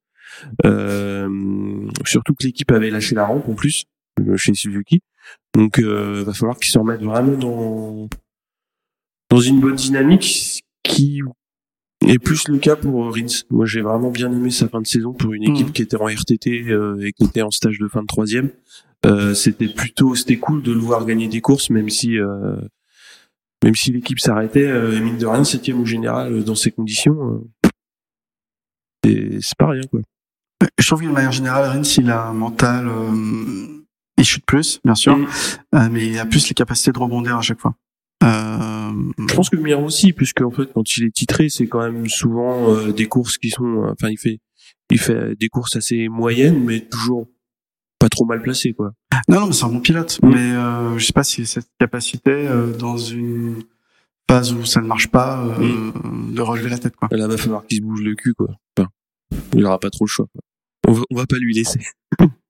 Euh, surtout que l'équipe avait lâché la rampe en plus euh, chez Suzuki. Donc, euh, va falloir qu'ils se remettent vraiment dans dans une bonne dynamique, qui est plus le cas pour Rins. Moi, j'ai vraiment bien aimé sa fin de saison pour une équipe Mhm. qui était en RTT euh, et qui était en stage de fin de troisième. Euh, c'était plutôt, c'était cool de le voir gagner des courses, même si, euh, même si l'équipe s'arrêtait. Euh, et mine de rien, septième au général euh, dans ces conditions, euh, c'est pas rien quoi. Je trouve que de manière générale, Rins, il a un mental, euh, il chute plus, bien sûr, Mm. euh, mais il a plus les capacités de rebondir à chaque fois. Euh, Je pense que Mir aussi, puisque en fait, quand il est titré, c'est quand même souvent euh, des courses qui sont, enfin, il fait, il fait des courses assez moyennes, mais toujours pas trop mal placées, quoi. Non, non, mais c'est un bon pilote. Mm. Mais euh, je sais pas si cette capacité, euh, dans une phase où ça ne marche pas, euh, de relever la tête, quoi. Là, va falloir qu'il se bouge le cul, quoi. Enfin, il aura pas trop le choix. Quoi. On, va, on va pas lui laisser. <laughs>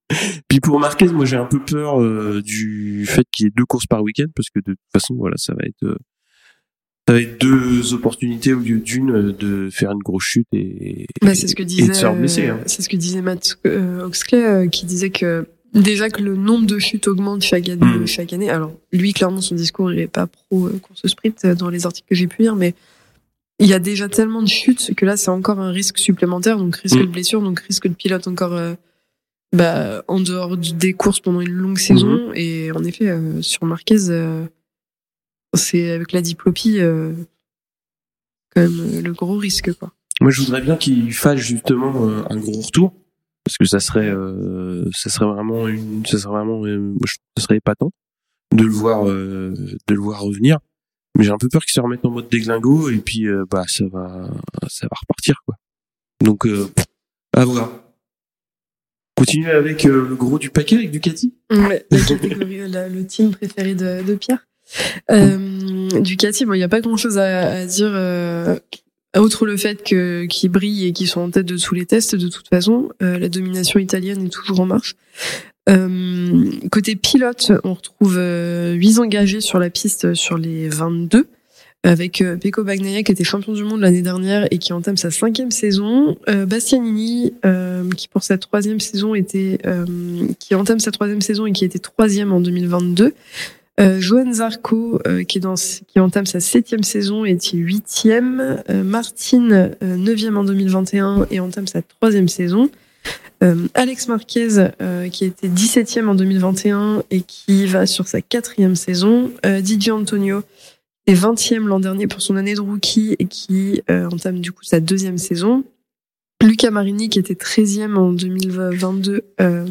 Puis pour Marquez, moi j'ai un peu peur euh, du fait qu'il y ait deux courses par week-end, parce que de toute façon, voilà, ça va être, euh, ça va être deux opportunités au lieu d'une euh, de faire une grosse chute et, Bah, c'est ce que et de disait, se faire blesser. Hein. c'est ce que disait Matt Oxley, qui disait que déjà que le nombre de chutes augmente chaque année, Mm. chaque année. Alors, lui, clairement, son discours, il est pas pro course sprint dans les articles que j'ai pu lire, mais il y a déjà tellement de chutes que là, c'est encore un risque supplémentaire, donc risque Mm. de blessure, donc risque de pilote encore, bah, en dehors des courses pendant une longue saison. Mm-hmm. Et en effet, euh, sur Marquez, euh, c'est avec la diplopie, euh, quand même euh, le gros risque, quoi. Moi, je voudrais bien qu'il fasse justement euh, un gros retour, parce que ça serait, euh, ça serait vraiment une, ça serait vraiment, euh, moi, je ça serait épatant de le voir, euh, de le voir revenir. Mais j'ai un peu peur qu'il se remette en mode déglingo et puis bah ça va, ça va repartir quoi. Donc euh, à voir. Continuer avec euh, le gros du paquet avec Ducati? Ouais, <laughs> la catégorie, la- le team préféré de, de Pierre. Euh, Ducati, bon, il n'y a pas grand chose à, à dire, euh, outre le fait que qu'ils brillent et qu'ils sont en tête de tous les tests. De toute façon, euh, la domination italienne est toujours en marche. Euh, côté pilote, on retrouve euh, 8 engagés sur la piste sur les 22 avec euh, Pecco Bagnaia qui était champion du monde l'année dernière et qui entame sa cinquième saison, euh, Bastianini euh, qui pour sa troisième saison était qui entame sa troisième saison et qui était troisième en 2022, euh, Johan Zarco euh, qui est dans qui entame sa septième saison et est huitième, euh, Martine neuvième en 2021 et entame sa troisième saison. Alex Marquez, qui était 17e en 2021 et qui va sur sa quatrième saison. Didier Antonio, est 20e l'an dernier pour son année de rookie et qui euh, entame du coup sa deuxième saison. Luca Marini, qui était 13e en 2022 euh,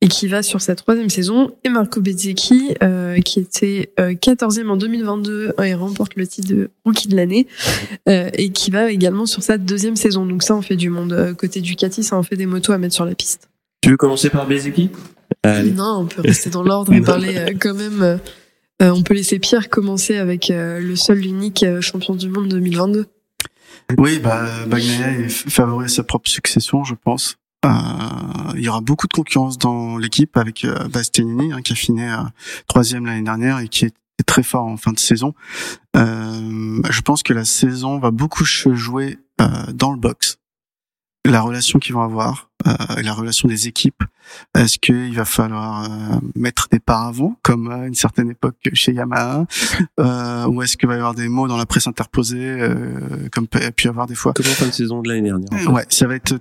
et qui va sur sa troisième saison. Et Marco Bezzecchi, euh, qui était euh, 14e en 2022 et remporte le titre de rookie de l'année euh, et qui va également sur sa deuxième saison. Donc ça, on fait du monde. Côté Ducati, ça en fait des motos à mettre sur la piste. Tu veux commencer par Allez. Non, on peut rester dans l'ordre et parler euh, quand même. Euh, on peut laisser Pierre commencer avec euh, le seul, l'unique euh, champion du monde 2022. Oui, bah, Bagnaia est f- favori à sa propre succession, je pense. Euh, il y aura beaucoup de concurrence dans l'équipe avec euh, Bastianini, hein, qui a fini troisième l'année dernière et qui est très fort en fin de saison. Je pense que la saison va beaucoup se jouer dans le box. La relation qu'ils vont avoir, euh, la relation des équipes. Est-ce qu'il va falloir euh, mettre des paravents, comme à une certaine époque chez Yamaha, <laughs> euh, ou est-ce qu'il va y avoir des mots dans la presse interposée, euh, comme peut pu y avoir des fois? Comment fin de saison de l'année dernière en fait Ouais, ça va être.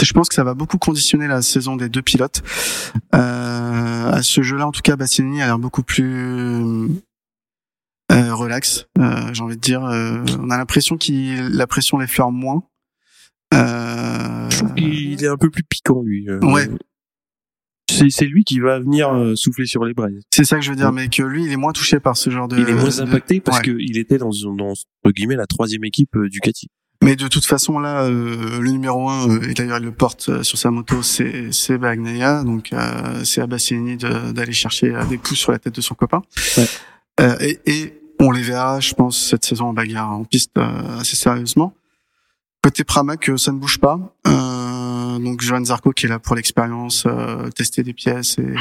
Je pense que ça va beaucoup conditionner la saison des deux pilotes. Euh, à ce jeu-là, en tout cas, Bastianini a l'air beaucoup plus euh, relax. Euh, J'ai envie de dire, euh, on a l'impression qu'il la pression l'effleure moins. Euh, Je trouve qu'il est un peu plus piquant lui. euh. Ouais. C'est c'est lui qui va venir euh, souffler sur les braises. c'est ça que je veux dire, mais que lui, il est moins touché par ce genre de. Il est moins de- impacté parce ouais. qu'il était dans, dans entre guillemets la troisième équipe euh, Ducati. Mais de toute façon, là, euh, le numéro un, euh, et d'ailleurs il le porte euh, sur sa moto, c'est c'est Bagnaia, donc euh, c'est à Bastianini de- d'aller chercher euh, des pouces sur la tête de son copain. Ouais. Euh, et, et on les verra, je pense, cette saison en bagarre en piste euh, assez sérieusement. Côté Pramac, euh, ça ne bouge pas. Euh, donc Johan Zarco qui est là pour l'expérience, euh, tester des pièces et,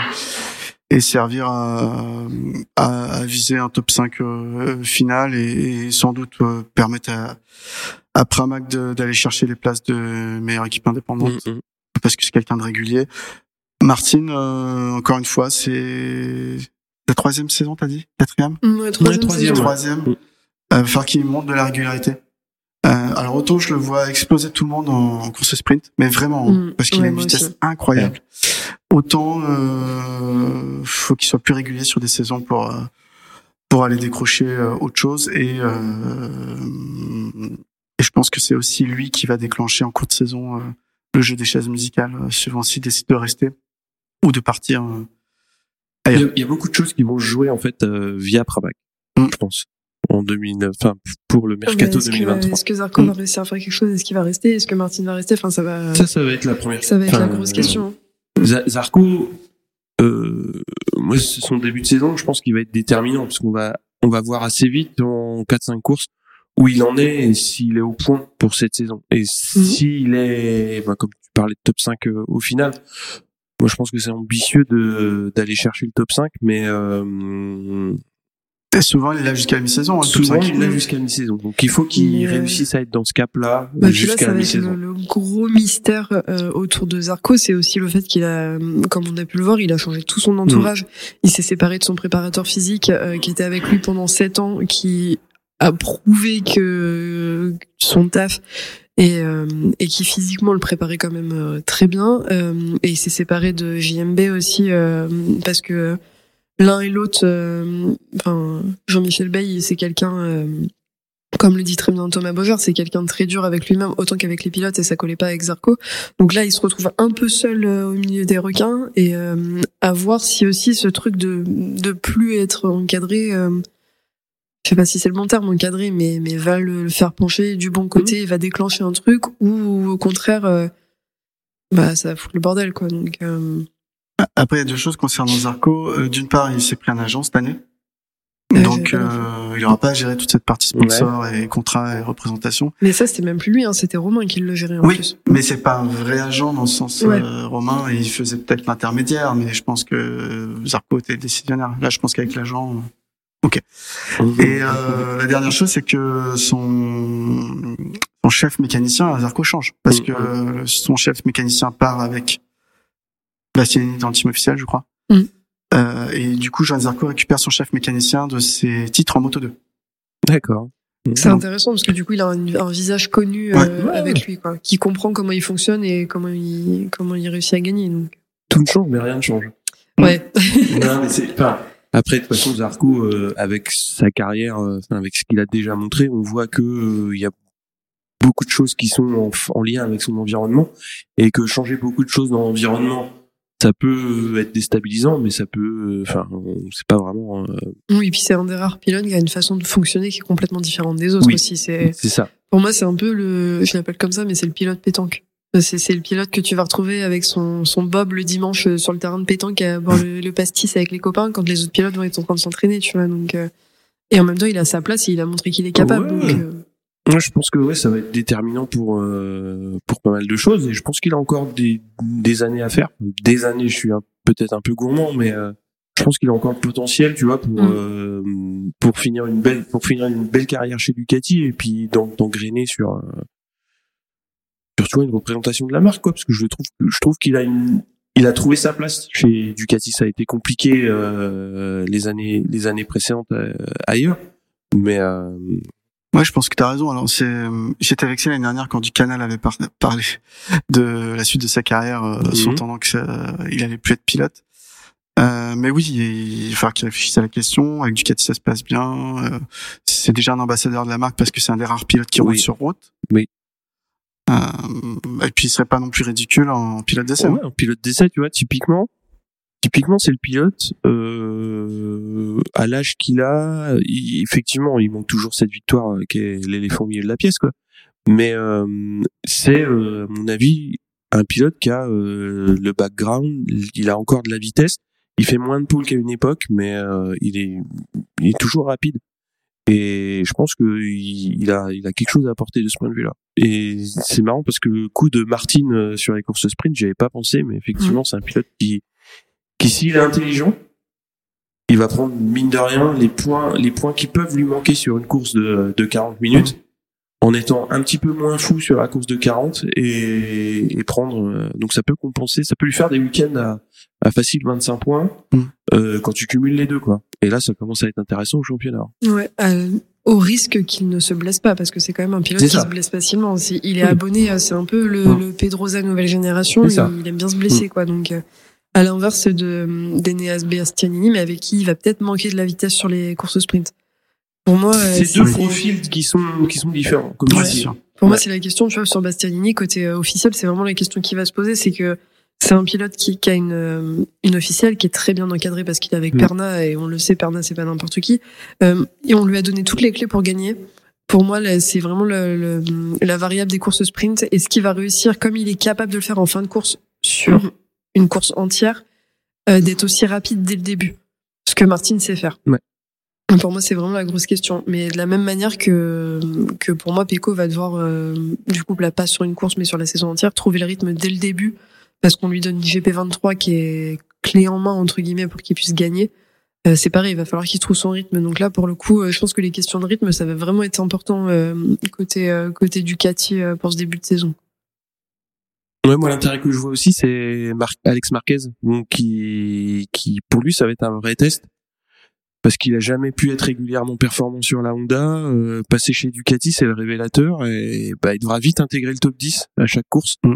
et servir à, à, à viser un top 5 euh, final et, et sans doute euh, permettre à, à Pramac d'aller chercher les places de meilleure équipe indépendante Mm, mm. parce que c'est quelqu'un de régulier. Martine, euh, encore une fois, c'est la troisième saison, t'as dit? Quatrième? Ouais, troisième troisième, ouais. Troisième. Va falloir qu'il monte de la régularité. Euh, alors autant je le vois exploser tout le monde en, en course sprint, mais vraiment Mm. parce qu'il Ouais, a une vitesse aussi. incroyable. Autant euh, faut qu'il soit plus régulier sur des saisons pour euh, pour aller décrocher euh, autre chose et euh, et je pense que c'est aussi lui qui va déclencher en cours de saison euh, le jeu des chaises musicales suivant s'il décide de rester ou de partir. euh. Il y, a, il y a beaucoup de choses qui vont se jouer en fait euh, via Pramac, Mm. je pense, en 2009, enfin pour le mercato Est-ce que, 2023. est-ce que Zarco Mm. va réussir à faire quelque chose? Est-ce qu'il va rester? Est-ce que Martin va rester? Enfin, ça va, Ça, ça va être la première. ça va être la grosse question. Z- Zarco, euh, moi, c'est son début de saison, je pense qu'il va être déterminant parce qu'on va, on va voir assez vite en 4-5 courses où il en est et s'il est au point pour cette saison. Et s'il est, bah, comme tu parlais de top 5 euh, au final, moi je pense que c'est ambitieux de d'aller chercher le top 5, mais euh, Et souvent il est là jusqu'à la mi-saison. hein, souvent 5. il est là jusqu'à mi-saison. Donc il faut qu'il euh, réussisse à être dans ce cap-là Bah, là, jusqu'à mi-saison. le, le gros mystère euh, autour de Zarco, c'est aussi le fait qu'il a, comme on a pu le voir, il a changé tout son entourage. Mm. Il s'est séparé de son préparateur physique euh, qui était avec lui pendant sept ans, qui a prouvé que son taf et, euh, et qui physiquement le préparait quand même euh, très bien. Euh, et il s'est séparé de JMB aussi euh, parce que l'un et l'autre, euh, enfin Jean-Michel Bay, c'est quelqu'un. euh, comme le dit très bien Thomas Beauvoir, c'est quelqu'un de très dur avec lui-même, autant qu'avec les pilotes, et ça collait pas avec Zarco. Donc là, il se retrouve un peu seul euh, au milieu des requins, et euh, à voir si aussi ce truc de de plus être encadré, euh, je sais pas si c'est le bon terme, encadré, mais mais va le, le faire pencher du bon côté, et va déclencher un truc, ou au contraire, euh, bah ça va foutre le bordel, quoi. Donc euh, Après, il y a deux choses concernant Zarco. Euh, D'une part, il s'est pris un agent cette année. Donc, euh, il n'aura pas à gérer toute cette partie sponsor et contrat et représentation. mais ça, c'était même plus lui, hein, c'était Romain qui le gérait en Oui. plus. Mais c'est pas un vrai agent dans le sens Ouais. euh, romain. Il faisait peut-être l'intermédiaire, mais je pense que euh, Zarco était décisionnaire. Là, je pense qu'avec l'agent. Mhm. Et euh, la dernière chose, c'est que son son chef mécanicien Zarco change parce Mhm. que euh, son chef mécanicien part avec Bastianini dans le team officiel, je crois. Mhm. Euh, et du coup, Joan Zarco récupère son chef mécanicien de ses titres en Moto 2. D'accord. C'est intéressant parce que du coup, il a un, un visage connu euh, Ouais. Ouais, avec lui, quoi, qui comprend comment il fonctionne et comment il comment il réussit à gagner. Donc. Tout ne change, mais rien ne change. Ouais. non, mais c'est enfin, après de toute façon Zarco euh, avec sa carrière euh, avec ce qu'il a déjà montré on voit que euh, il y a beaucoup de choses qui sont en, en lien avec son environnement et que changer beaucoup de choses dans l'environnement ça peut être déstabilisant mais ça peut enfin c'est pas vraiment euh, oui, et puis c'est un des rares pilotes qui a une façon de fonctionner qui est complètement différente des autres Oui. aussi. C'est ça pour moi, c'est un peu le, je l'appelle comme ça, mais c'est le pilote pétanque. C'est le pilote que tu vas retrouver avec son, son bob le dimanche euh, sur le terrain de pétanque à boire le, le pastis avec les copains quand les autres pilotes vont être en train de s'entraîner, tu vois. Donc, euh, et en même temps, il a sa place et il a montré qu'il est capable. Ouais. Donc, Moi, je pense que ouais, ça va être déterminant pour euh, pour pas mal de choses et je pense qu'il a encore des des années à faire. Des années, je suis peut-être un peu gourmand, mais euh, je pense qu'il a encore le potentiel, tu vois, pour Mm. euh, pour finir une belle pour finir une belle carrière chez Ducati et puis d'en- d'engrainer sur euh, sur tu vois, une représentation de la marque, quoi, parce que je trouve je trouve qu'il a une il a trouvé sa place chez Ducati. Ça a été compliqué euh, les années les années précédentes euh, ailleurs, mais euh, Ouais, je pense que tu as raison. Alors, c'est, j'étais ça l'année dernière quand du Canal avait par- parlé de la suite de sa carrière, euh, Mhm. s'entendant que ça, il allait plus être pilote. Euh, mais oui, il va falloir qu'il réfléchisse à la question. Avec Ducati, ça se passe bien. Euh, c'est déjà un ambassadeur de la marque parce que c'est un des rares pilotes qui Oui. roule sur route. Oui. Euh, et puis, il serait pas non plus ridicule en pilote d'essai. hein. Ouais, un pilote d'essai, tu vois, typiquement, typiquement, c'est le pilote euh, à l'âge qu'il a. il- effectivement, il manque toujours cette victoire euh, qui est l'éléphant au milieu de la pièce, quoi. Mais euh, c'est, euh, à mon avis, un pilote qui a euh, le background. Il a encore de la vitesse. Il fait moins de poules qu'à une époque, mais euh, il est, il est toujours rapide. Et je pense que il, a, il a quelque chose à apporter de ce point de vue-là. Et c'est marrant parce que le coup de Martin euh, sur les courses sprint, j'y avais pas pensé, mais effectivement, c'est un pilote qui, qui s'il est intelligent, il va prendre mine de rien les points, les points qui peuvent lui manquer sur une course de, de 40 minutes, en étant un petit peu moins fou sur la course de 40 et, et prendre. euh, donc ça peut compenser, ça peut lui faire des week-ends à, à facile 25 points Mm. euh, quand tu cumules les deux, quoi. Et là, ça commence à être intéressant au championnat. Ouais, euh, au risque qu'il ne se blesse pas, parce que c'est quand même un pilote qui se blesse facilement. Il est Oui. abonné, c'est un peu le, Mm. le Pedrosa nouvelle génération, il, il aime bien se blesser, quoi. Donc, euh, à l'inverse de d'Eneas Bastianini, mais avec qui il va peut-être manquer de la vitesse sur les courses sprint. Pour moi, euh, C'est deux profils qui sont qui sont différents. Comme Ouais. Pour moi, c'est la question, tu vois, sur Bastianini, côté euh, officiel, c'est vraiment la question qui va se poser, c'est que c'est un pilote qui, qui a une, euh, une officielle qui est très bien encadrée parce qu'il est avec Mm. Perna et on le sait, Perna, c'est pas n'importe qui. Euh, et on lui a donné toutes les clés pour gagner. Pour moi, c'est vraiment le, le- la variable des courses sprint et ce qui va réussir, comme il est capable de le faire en fin de course sur Mhm. Une course entière, euh, d'être aussi rapide dès le début. Ce que Martin sait faire. Ouais. Pour moi, c'est vraiment la grosse question. Mais de la même manière que que pour moi, Peko va devoir, euh, du coup, pas sur une course, mais sur la saison entière, trouver le rythme dès le début, parce qu'on lui donne une GP23 qui est clé en main entre guillemets pour qu'il puisse gagner. Euh, c'est pareil, il va falloir qu'il trouve son rythme. Donc là, pour le coup, euh, je pense que les questions de rythme, ça va vraiment être important côté côté Ducati pour ce début de saison. Ouais, moi l'intérêt que je vois aussi c'est Mar- Alex Marquez, donc qui qui pour lui ça va être un vrai test parce qu'il a jamais pu être régulièrement performant sur la Honda. euh, passer chez Ducati c'est le révélateur et bah il devra vite intégrer le top 10 à chaque course. Mm.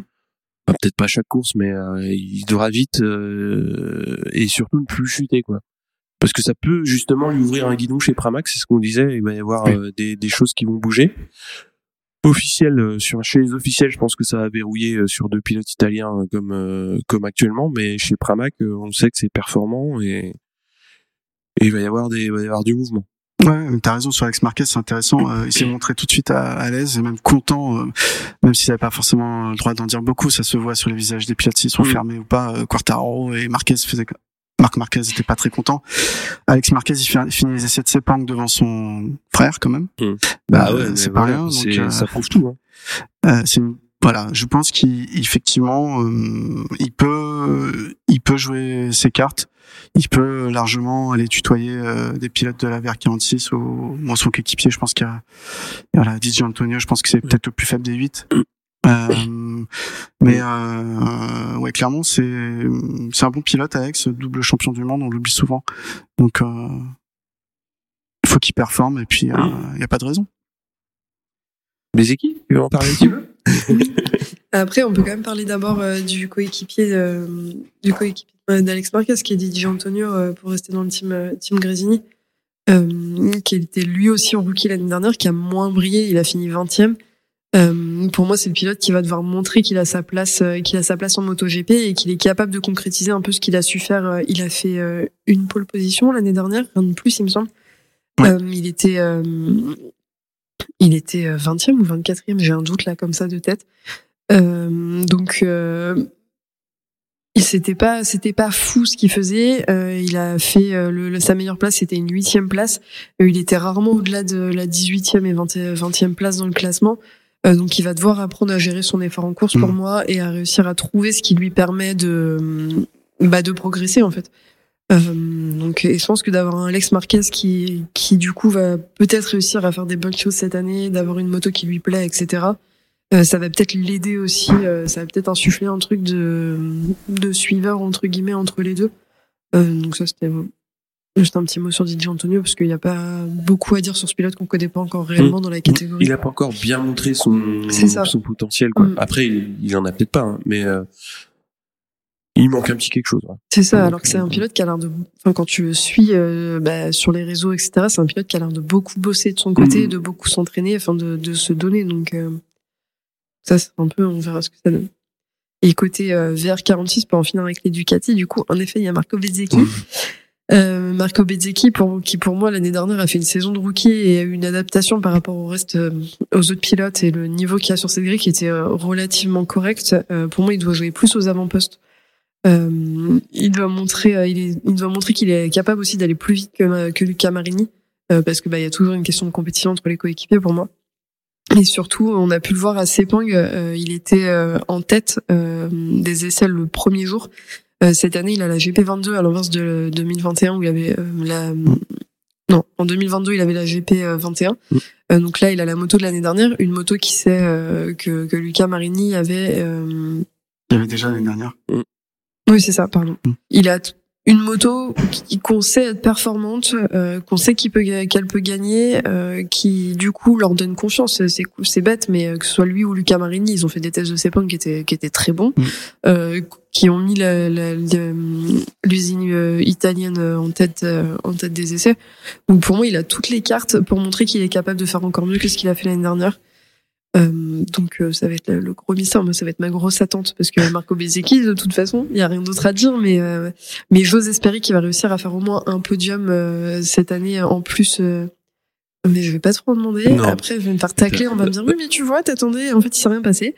Peut-être pas à chaque course, mais euh, il devra vite euh, et surtout ne plus chuter quoi. Parce que ça peut justement lui ouvrir un guidon chez Pramac, c'est ce qu'on disait. Il va y avoir Oui. euh, des, des choses qui vont bouger officiel euh, sur chez les officiels je pense que ça va verrouiller euh, sur deux pilotes italiens euh, comme euh, comme actuellement mais chez Pramac on sait que c'est performant et et il va y avoir des il va y avoir du mouvement Ouais, t'as raison sur Alex Marquez, c'est intéressant. Euh, il s'est montré tout de suite à, à l'aise et même content, euh, même s'il n'avait pas forcément le droit d'en dire beaucoup. Ça se voit sur les visages des pilotes s'ils sont Mm. fermés ou pas. Euh, Quartaro et Marquez faisaient. Marc Marquez était pas très content. Alex Marquez il fi- finit les essais de Sepang devant son frère quand même. Mm. Bah, Ah ouais, euh, c'est pas voilà, rien. Donc, euh, ça prouve tout hein. euh, c'est une- voilà, je pense qu'effectivement, euh, il peut, il peut jouer ses cartes. Il peut largement aller tutoyer euh, des pilotes de la VR46 ou moi son coéquipier. Je pense qu'il y a, voilà, DJ Antonio. Je pense que c'est peut-être le plus faible des huit. <clears throat> Euh, mais euh, ouais, clairement, c'est c'est un bon pilote, Alex, double champion du monde. On l'oublie souvent. Donc, euh, il faut qu'il performe et puis il n'y a pas de raison. les équipes tu veux en parler un petit peu Après, on peut quand même parler d'abord euh, du coéquipier euh, du coéquipier euh, d'Alex Marquez, qui est Didier Antonio, euh, pour rester dans le team euh, team Grésini, euh, qui était lui aussi en rookie l'année dernière, qui a moins brillé. Il a fini 20e. Euh, pour moi, c'est le pilote qui va devoir montrer qu'il a sa place, euh, qu'il a sa place en MotoGP et qu'il est capable de concrétiser un peu ce qu'il a su faire. Euh, Il a fait euh, une pole position l'année dernière, rien de plus, il me semble. Ouais. Il était, il était euh, 20e ou 24e, j'ai un doute là comme ça de tête. Donc, c'était pas, c'était pas fou ce qu'il faisait. Il a fait le, sa meilleure place, c'était une huitième place. Il était rarement au-delà de la 18e et 20, 20e place dans le classement. Euh, donc, il va devoir apprendre à gérer son effort en course pour Mhm. moi et à réussir à trouver ce qui lui permet de, bah, de progresser en fait. Euh, donc, et je pense que d'avoir un Alex Marquez qui, qui du coup va peut-être réussir à faire des bonnes choses cette année, d'avoir une moto qui lui plaît, etc. Euh, ça va peut-être l'aider aussi. ça va peut-être insuffler un truc de, de suiveur entre guillemets entre les deux. Donc ça c'était juste un petit mot sur Didier Antonio parce qu'il n'y a pas beaucoup à dire sur ce pilote qu'on connaît pas encore réellement dans la catégorie. il a pas encore bien montré son potentiel quoi Mm. après il, il en a peut-être pas hein, mais euh, il manque un petit quelque chose ouais. C'est ça, alors que c'est un pilote qui a l'air de, enfin quand tu le suis euh, bah, sur les réseaux etc, c'est un pilote qui a l'air de beaucoup bosser de son côté, Mhm. de beaucoup s'entraîner, enfin de, de se donner. Donc euh, ça c'est un peu, on verra ce que ça donne. Et côté euh, VR46 pour en finir avec les Ducati, du coup en effet il y a Marco Bezzecchi. Euh, Marco Bezzecchi pour, qui pour moi l'année dernière a fait une saison de rookie et a eu une adaptation par rapport au reste euh, aux autres pilotes et le niveau qu'il a sur cette grille qui était euh, relativement correct. Pour moi il doit jouer plus aux avant-postes. Il doit montrer, il, doit montrer qu'il est capable aussi d'aller plus vite que, que Luca Marini, parce que bah il y a toujours une question de compétition entre les coéquipiers pour moi. Et surtout, on a pu le voir à Sepang, il était en tête des essais le premier jour. Euh, cette année, il a la GP22 à l'inverse de 2021 où il avait euh, la non, en 2022, il avait la GP 21. Mm. Euh, donc là, il a la moto de l'année dernière, une moto qui sait euh, que, que Luca Marini avait euh, Il y avait déjà l'année dernière. oui, c'est ça, pardon. Mm. Il a une moto qui- qu'on sait être performante, euh, qu'on sait qu'il peut qu'elle peut gagner, euh, qui du coup leur donne confiance. C'est c'est bête, mais euh, que ce soit lui ou Luca Marini, ils ont fait des tests de sepang qui étaient qui étaient très bons, Mm. euh, qui ont mis la- la- la- l'usine euh, italienne euh, en tête euh, en tête des essais. Donc pour moi, il a toutes les cartes pour montrer qu'il est capable de faire encore mieux que ce qu'il a fait l'année dernière. Euh, donc euh, ça va être le, le gros mystère. Moi, ça va être ma grosse attente parce que Marco Bezzecchi, de toute façon, il y a rien d'autre à dire. Mais euh, mais j'ose espérer qu'il va réussir à faire au moins un podium euh, cette année en plus. euh, mais je vais pas trop en demander. Non. Après, je vais me faire tacler. On va me dire oui, mais tu vois, t'attendais. En fait, il s'est rien passé.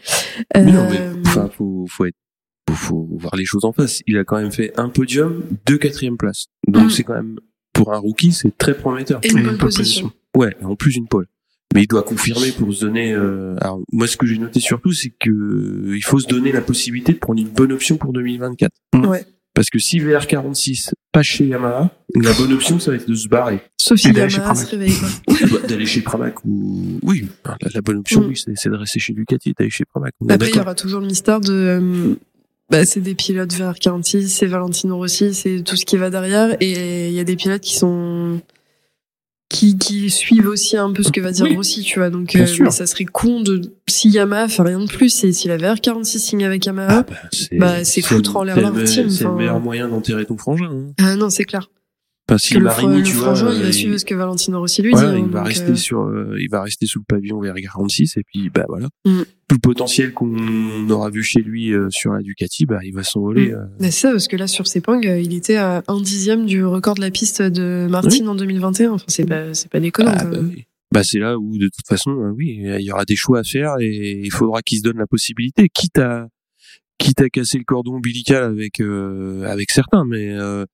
Euh, non, mais enfin, faut, faut être, faut, faut voir les choses en face. Il a quand même fait un podium, deux quatrième places. Donc Mm. c'est quand même pour un rookie, c'est très prometteur. et une bonne une pole position. Ouais, en plus une pole. Mais il doit confirmer pour se donner. Euh... Alors moi, ce que j'ai noté surtout, c'est que euh, il faut se donner la possibilité de prendre une bonne option pour 2024. Ouais. Parce que si VR46 pas chez Yamaha, la bonne option, ça va être de se barrer, Sophie Et d'aller chez Yamaha Pramac. se réveille. quoi. <laughs> D'aller chez Pramac ou oui, la, la bonne option, Mm. oui, c'est de rester chez Ducati, d'aller chez Pramac. On Après, il y aura toujours le mystère de. euh, bah, c'est des pilotes vers 46, c'est Valentino Rossi, c'est tout ce qui va derrière. Et il y a des pilotes qui sont. Qui, qui suivent aussi un peu ce que va dire Oui. Rossi, tu vois. Donc, euh, mais ça serait con de. Si Yamaha fait rien de plus, et si la VR46 signe avec Yamaha. Ah, bah, c'est Bah, foutre en l'air leur C'est le meilleur moyen d'enterrer ton frangin. Hein. Ah non, c'est clair. Parce que que le, Marini, le vois, il va il- suivre ce que Valentino Rossi lui voilà, dit. hein, il va donc, rester euh, sur, euh, il va rester sous le pavillon vers 46 et puis bah voilà. Mm. Tout le potentiel qu'on aura vu chez lui euh, sur la Ducati, bah il va s'envoler. Mm. euh. C'est ça, parce que là, sur Sepang, euh, il était à un dixième du record de la piste de Martin en 2021. Enfin, c'est pas, c'est pas déconnant. Ah, bah. Bah, c'est là où de toute façon, euh, oui, il y aura des choix à faire et il faudra qu'il se donne la possibilité, quitte à quitte à casser le cordon ombilical avec euh, avec certains, mais euh,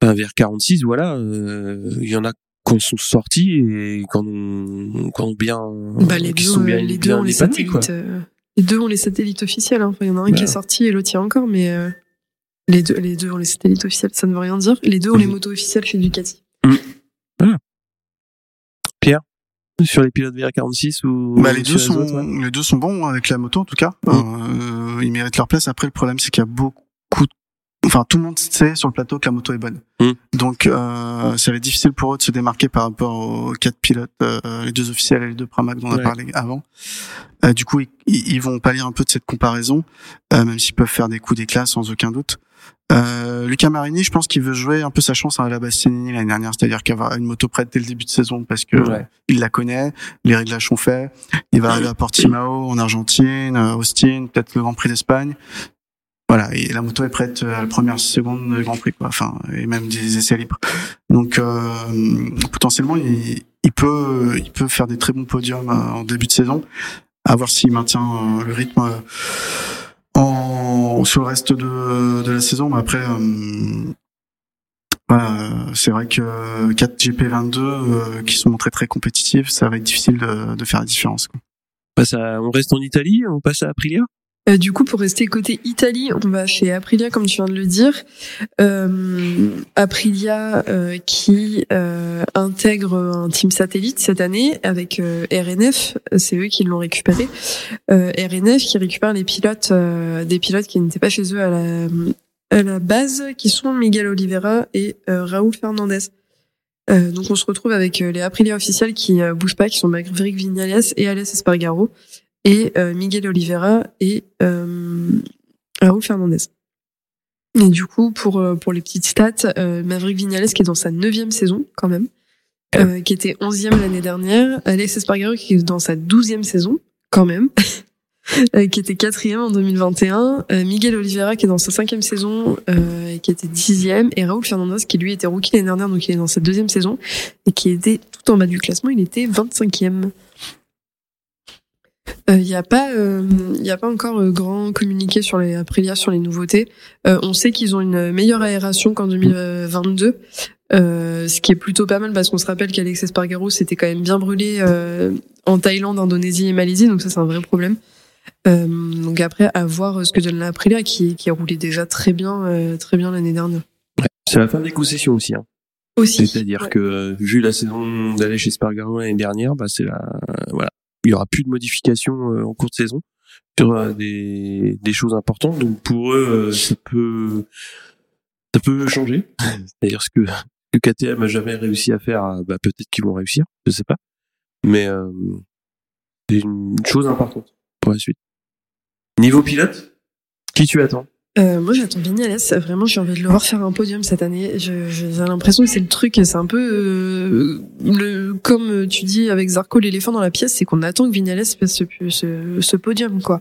ben, vers 46, voilà, euh, il y en a qui sont sortis et qui en ont, qui ont bien, Bah, les qui deux, sont bien, euh, les deux bien ont les satellites. euh, les deux ont les satellites officiels. Hein. Enfin, il y en a un qui Bah. est sorti et l'autre y est encore, mais euh, les deux, les deux ont les satellites officiels. Ça ne veut rien dire. Les deux ont les Mhm. motos officielles chez Ducati. Sur les pilotes VR46 ou Bah, les deux sont, autres, ouais. les deux sont bons avec la moto en tout cas. Mm. Euh, ils méritent leur place. Après, le problème c'est qu'il y a beaucoup, de- enfin tout le monde sait sur le plateau que la moto est bonne. Mm. Donc, euh, ça va être difficile pour eux de se démarquer par rapport aux quatre pilotes, euh, les deux officiels et les deux Pramac dont on a parlé avant. Euh, du coup, ils, ils vont pallier un peu de cette comparaison, euh, même s'ils peuvent faire des coups d'éclat sans aucun doute. Euh, Luca Marini, je pense qu'il veut jouer un peu sa chance à la Bastianini l'année dernière, c'est-à-dire qu'avoir une moto prête dès le début de saison parce que Ouais. il la connaît, les réglages sont faits, il va arriver à Portimao en Argentine, euh, Austin, peut-être le Grand Prix d'Espagne. Voilà, et la moto est prête à la première seconde du Grand Prix, quoi. Enfin, et même des essais libres. Donc, euh, potentiellement, il, il peut, il peut faire des très bons podiums euh, en début de saison. À voir s'il maintient euh, le rythme euh, en, sur le reste de, de la saison. Mais après, euh, voilà, euh, c'est vrai que 4 GP22 euh, qui sont montrés très compétitifs, ça va être difficile de, de faire la différence. quoi. On passe à- on reste en Italie, on passe à Aprilia? Euh, du coup, pour rester côté Italie, on va chez Aprilia, comme tu viens de le dire. Euh, Aprilia euh, qui euh, intègre un team satellite cette année avec euh, RNF, c'est eux qui l'ont récupéré. Euh, RNF qui récupère les pilotes, des pilotes qui n'étaient pas chez eux à la, à la base, qui sont Miguel Oliveira et Raúl Fernandez. Donc on se retrouve avec les Aprilia officiels qui bougent pas, qui sont Maverick Vignales et Alès Espargaro et euh, Miguel Oliveira et euh, Raúl Fernandez. Et du coup, pour euh, pour les petites stats, Maverick Vignales qui est dans sa neuvième saison quand même, euh, qui était onzième l'année dernière, Alex Espargaro qui est dans sa douzième saison quand même, <laughs> qui était quatrième en 2021, euh, Miguel Oliveira qui est dans sa cinquième saison, euh, et qui était dixième, et Raúl Fernandez qui lui était rookie l'année dernière, donc il est dans sa deuxième saison et qui était tout en bas du classement, il était 25e. Il n'y a pas, il y a pas encore euh, grand communiqué sur les Aprilia sur les nouveautés. Euh, on sait qu'ils ont une meilleure aération qu'en 2022, euh, ce qui est plutôt pas mal parce qu'on se rappelle qu'Alex Espargaro s'était quand même bien brûlé euh, en Thaïlande, Indonésie et Malaisie, donc ça c'est un vrai problème. Euh, donc après, à voir ce que donne la Aprilia qui, qui a roulé déjà très bien, euh, très bien l'année dernière. Ouais. C'est la fin des concessions aussi. Hein. Aussi. C'est-à-dire Ouais. que euh, vu la saison d'aller chez Spargaro l'année dernière, bah c'est la voilà, il y aura plus de modifications euh, en cours de saison sur euh, des des choses importantes. Donc pour eux, euh, ça peut ça peut changer. <laughs> C'est-à-dire ce que, que KTM a jamais réussi à faire, bah, peut-être qu'ils vont réussir, je sais pas. Mais euh, c'est une chose importante pour la suite. Niveau pilote, qui tu attends? Euh, moi, j'attends Vignales. Vraiment, j'ai envie de le voir faire un podium cette année. J'ai l'impression que c'est le truc, c'est un peu euh, comme tu dis avec Zarco l'éléphant dans la pièce, c'est qu'on attend que Vignales fasse ce, podium, quoi.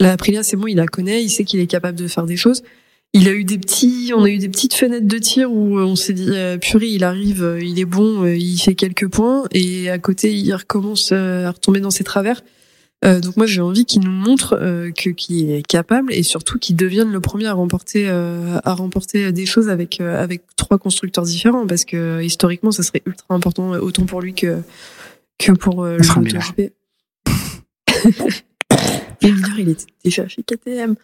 La Aprilia, c'est bon, il la connaît, il sait qu'il est capable de faire des choses. Il a eu des petits, on a eu des petites fenêtres de tir où on s'est dit, euh, purée, il arrive, euh, il est bon, euh, il fait quelques points, et à côté, il recommence à retomber dans ses travers. Donc moi, j'ai envie qu'il nous montre que qu'il est capable et surtout qu'il devienne le premier à remporter, à remporter des choses avec avec trois constructeurs différents, parce que historiquement, ça serait ultra important autant pour lui que que pour le MotoGP. mineur, <laughs> il était déjà chez KTM.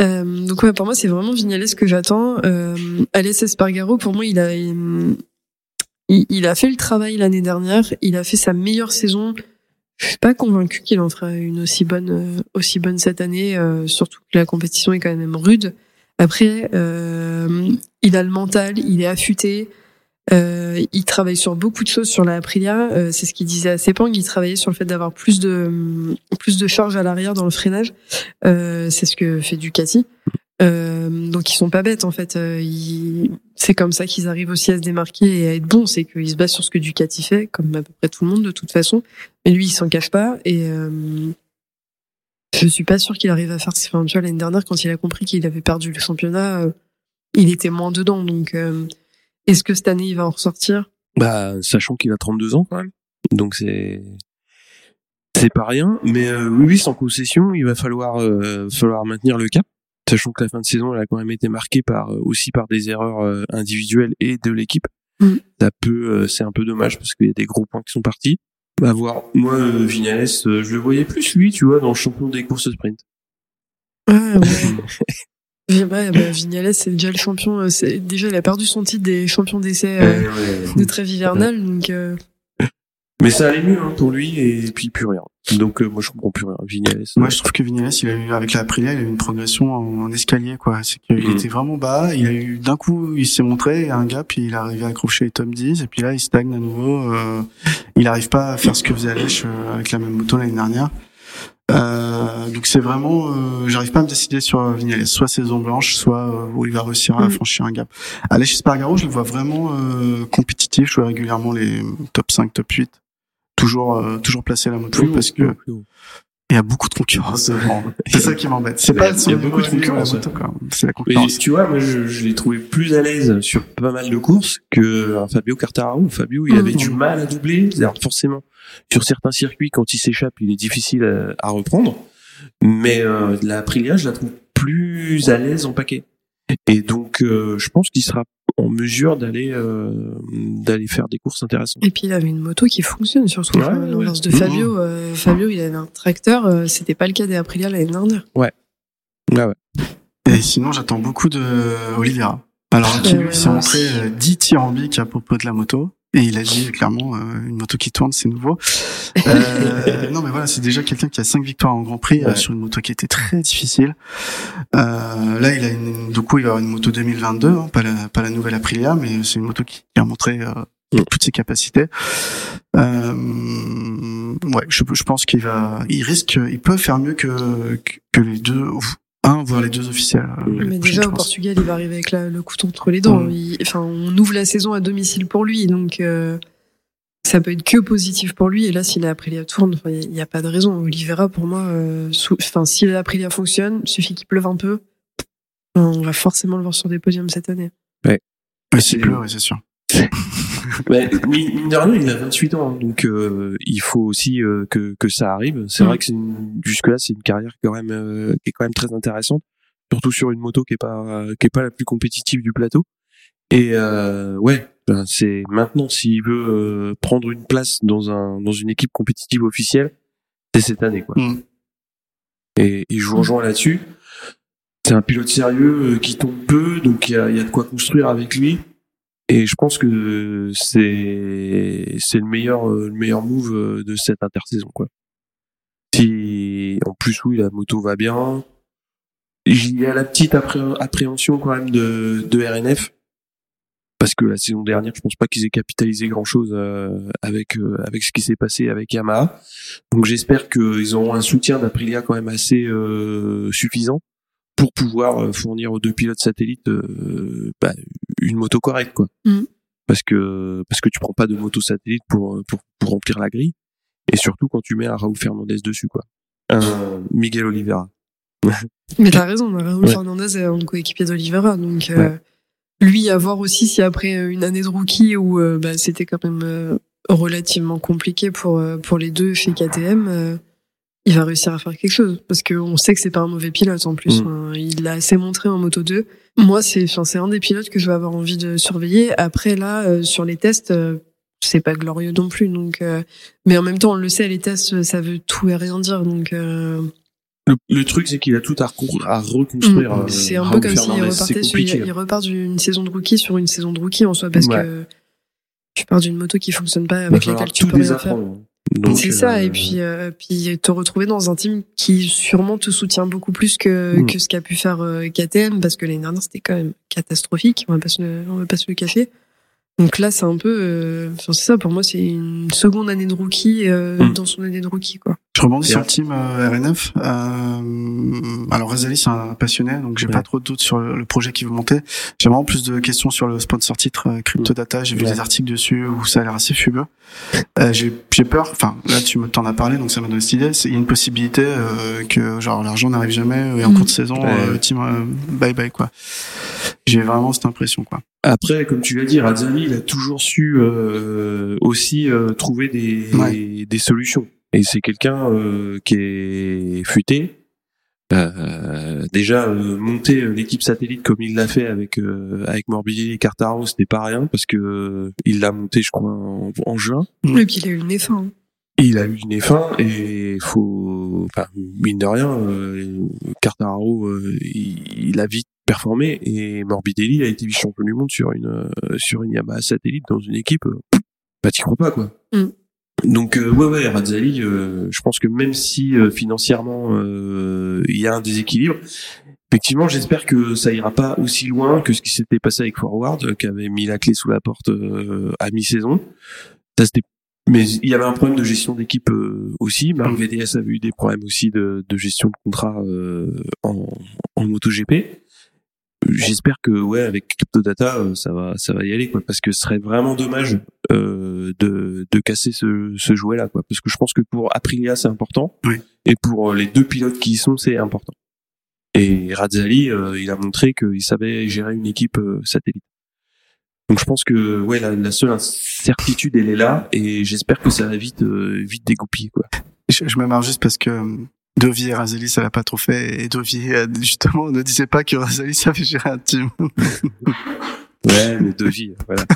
Euh, donc ouais, pour moi, c'est vraiment Vignales que j'attends. Euh, Alès Espargaro, pour moi, il a, il, il a fait le travail l'année dernière. Il a fait sa meilleure saison. Je suis pas convaincu qu'il en fera une aussi bonne, euh, aussi bonne cette année. Euh, surtout que la compétition est quand même rude. Après, euh, il a le mental, il est affûté. Euh, il travaille sur beaucoup de choses sur la Aprilia. Euh, c'est ce qu'il disait à Sepang. Il travaillait sur le fait d'avoir plus de plus de charge à l'arrière dans le freinage. Euh, c'est ce que fait Ducati. Euh, donc ils sont pas bêtes en fait. Euh, c'est comme ça qu'ils arrivent aussi à se démarquer et à être bons. C'est qu'ils se basent sur ce que Ducati fait, comme à peu près tout le monde de toute façon. Mais lui, il s'en cache pas et euh, je suis pas sûr qu'il arrive à faire. Enfin, tu vois, l'année dernière, quand il a compris qu'il avait perdu le championnat, il était moins dedans. Donc est-ce que cette année il va en ressortir? Bah, sachant qu'il a 32 ans quand même. Donc c'est c'est pas rien, mais euh, oui, sans concession, il va falloir euh, falloir maintenir le cap, sachant que la fin de saison elle a quand même été marquée par euh, aussi par des erreurs individuelles et de l'équipe. Mm. Ça peut, c'est un peu dommage parce qu'il y a des gros points qui sont partis. Bah voir, moi Vignales, je le voyais plus lui, tu vois, dans le champion des courses sprint. Ah, ouais. Ouais, bah, Vignales, c'est déjà le champion. Euh, c'est déjà, il a perdu son titre des champions d'essai euh, de trêve hivernale, donc. Euh... Mais ça allait mieux hein, pour lui et puis plus rien. Donc euh, moi je comprends plus rien. Vignales. Moi je trouve que Vignales, il a eu avec la Aprilia, il a eu une progression en, escalier quoi. C'est qu'il mm. était vraiment bas. Il a eu d'un coup, il s'est montré un gap, puis il est arrivé à accrocher les top 10 et puis là il stagne à nouveau. il n'arrive pas à faire ce que faisait Alèche avec la même moto l'année dernière. Euh, donc c'est vraiment, euh, j'arrive pas à me décider sur Vignales, soit saison blanche, soit euh, où il va réussir à mm. franchir un gap. Allez chez Spargaro, je le vois vraiment euh, compétitif, je vois régulièrement les top 5, top 8, toujours toujours placer la moto parce que il y a beaucoup de concurrence C'est <laughs> ça qui m'embête. C'est pas il y a beaucoup de concurrence. C'est la concurrence. tu vois, moi, je, je l'ai trouvé plus à l'aise sur pas mal de courses que un Fabio Quartararo. Fabio, il avait mm. du mal à doubler. forcément, sur certains circuits, quand il s'échappe, il est difficile à, reprendre. Mais euh, la Aprilia, je la trouve plus à l'aise en paquet. Et donc, euh, je pense qu'il sera en mesure d'aller euh, d'aller faire des courses intéressantes. Et puis il avait une moto qui fonctionne surtout. Ouais, de Fabio, euh, Fabio il avait un tracteur, euh, c'était pas le cas des Aprilia l'année dernière. Ouais. Ouais ouais. Et sinon j'attends beaucoup de Oliveira. Alors qui lui s'est montré 10 tyrambiques à propos de la moto. Et il a dit clairement euh, une moto qui tourne, c'est nouveau. Euh, <laughs> non, mais voilà, c'est déjà quelqu'un qui a cinq victoires en Grand Prix euh, sur une moto qui était très difficile. Euh, là, il a une, du coup, il va avoir une moto 2022, hein, pas la pas la nouvelle Aprilia, mais c'est une moto qui, a montré mm. toutes ses capacités. ouais, je, je pense qu'il va, il risque, il peut faire mieux que que les deux un, voire les deux officiels. Euh, mais déjà au Portugal, il va arriver avec le couteau entre les dents. enfin, on ouvre la saison à domicile pour lui, donc euh, ça peut être que positif pour lui. Et là, s'il a Aprilia tourne, il n'y a pas de raison. Oliveira, pour moi, euh, enfin, si l'Aprilia fonctionne, suffit qu'il pleuve un peu, on va forcément le voir sur des podiums cette année. Ouais. Mais s'il pleut, c'est sûr. <laughs> <laughs> mais mine de rien, il a 28 ans, hein, donc euh, il faut aussi euh, que, que ça arrive. C'est mm. vrai que jusque là, c'est une carrière quand même euh, qui est quand même très intéressante, surtout sur une moto qui est pas qui est pas la plus compétitive du plateau. Et ouais, ben, c'est maintenant s'il veut prendre une place dans un dans une équipe compétitive officielle, c'est cette année quoi. Mm. Et, et je vous rejoins là-dessus. C'est un pilote sérieux qui tombe peu, donc il y a, y a de quoi construire avec lui. Et je pense que c'est c'est le meilleur le meilleur move de cette intersaison quoi. Si en plus oui la moto va bien, J'y ai la petite appré- appréhension quand même de, de RNF parce que la saison dernière, je pense pas qu'ils aient capitalisé grand chose avec euh, avec ce qui s'est passé avec Yamaha. Donc j'espère qu'ils auront un soutien d'Aprilia quand même assez euh, suffisant pour pouvoir euh, fournir aux deux pilotes satellites euh, bah, une moto correcte quoi. Mhm. Parce que parce que tu prends pas de moto satellite pour pour pour remplir la grille et surtout quand tu mets un Raúl Fernandez dessus quoi. Un Miguel Oliveira. <laughs> Mais t'as raison, Raúl Ouais. Fernandez est un coéquipier d'Olivera, donc euh, lui à voir aussi si après euh, une année de rookie où euh, bah, c'était quand même euh, relativement compliqué pour euh, pour les deux chez KTM, euh, il va réussir à faire quelque chose parce que on sait que c'est pas un mauvais pilote en plus. Mm. Il l'a assez montré en Moto 2. Moi, c'est enfin, c'est un des pilotes que je vais avoir envie de surveiller. Après là, euh, sur les tests. euh, c'est pas glorieux non plus donc euh, mais en même temps on le sait les tests ça veut tout et rien dire donc euh, Le, le truc c'est qu'il a tout à, à reconstruire. Mm. euh, C'est un peu comme s'il repartait sur, il, repart d'une saison de rookie sur une saison de rookie en soi parce Ouais. que tu pars d'une moto qui fonctionne pas avec laquelle tu peux rien faire. C'est ça euh, et puis euh, puis te retrouver dans un team qui sûrement te soutient beaucoup plus que Mm. que ce qu'a pu faire euh, KTM parce que l'année dernière c'était quand même catastrophique on va pas se le, on va pas se le cacher. Donc là c'est un peu euh, c'est ça pour moi c'est une seconde année de rookie euh, Mm. dans son année de rookie quoi. Je rebondis sur le team euh, RNF. Euh, alors Razali c'est un passionné, donc j'ai Ouais. pas trop de doutes sur le, le projet qu'il veut monter. J'ai vraiment plus de questions sur le sponsor titre euh, Cryptodata. J'ai vu Ouais. des articles dessus où ça a l'air assez fumeux. Euh, j'ai peur. Enfin là tu me t'en as parlé, donc ça m'a donné cette idée. Il y a une possibilité euh, que genre l'argent n'arrive jamais et en Mm. cours de saison Ouais. euh, le team bye bye quoi. J'ai vraiment cette impression quoi. Après, comme tu l'as dit, Razzani, il a toujours su euh, aussi euh, trouver des, des solutions. Et c'est quelqu'un euh, qui est futé. Euh, déjà euh, monter euh, l'équipe satellite comme il l'a fait avec euh, avec Morbidelli et Cartaro, c'était pas rien parce que euh, il l'a monté, je crois, en, en juin. Et puis il a eu hein. Et il a eu une F1 et faut, enfin, mine de rien, euh, Quartararo, euh, il, il a vite performé et Morbidelli a été vice-champion du monde sur une euh, sur une Yamaha satellite dans une équipe. euh, bah t'y crois pas quoi. Mm. Donc euh, ouais ouais, Razzali, euh, je pense que même si euh, financièrement euh, il y a un déséquilibre, effectivement j'espère que ça ira pas aussi loin que ce qui s'était passé avec Forward, euh, qui avait mis la clé sous la porte euh, à mi-saison. Ça c'était mais il y avait un problème de gestion d'équipe euh, aussi. Marc VDS avait eu des problèmes aussi de, de gestion de contrat euh, en, en MotoGP. J'espère que ouais avec CryptoData euh, ça va ça va y aller quoi parce que ce serait vraiment dommage euh, de, de casser ce, ce jouet là quoi parce que je pense que pour Aprilia c'est important Oui. et pour euh, les deux pilotes qui y sont c'est important. Et Razzali euh, il a montré qu'il savait gérer une équipe satellite. Donc je pense que ouais la, la seule incertitude elle est là et j'espère que ça va vite vite dégoupiller quoi. Je, je me marre juste parce que Dovi et Razali, ça l'a pas trop fait. Et Dovi, euh, justement, ne disait pas que Razali savait gérer un team. <laughs> Ouais mais vies voilà. <laughs>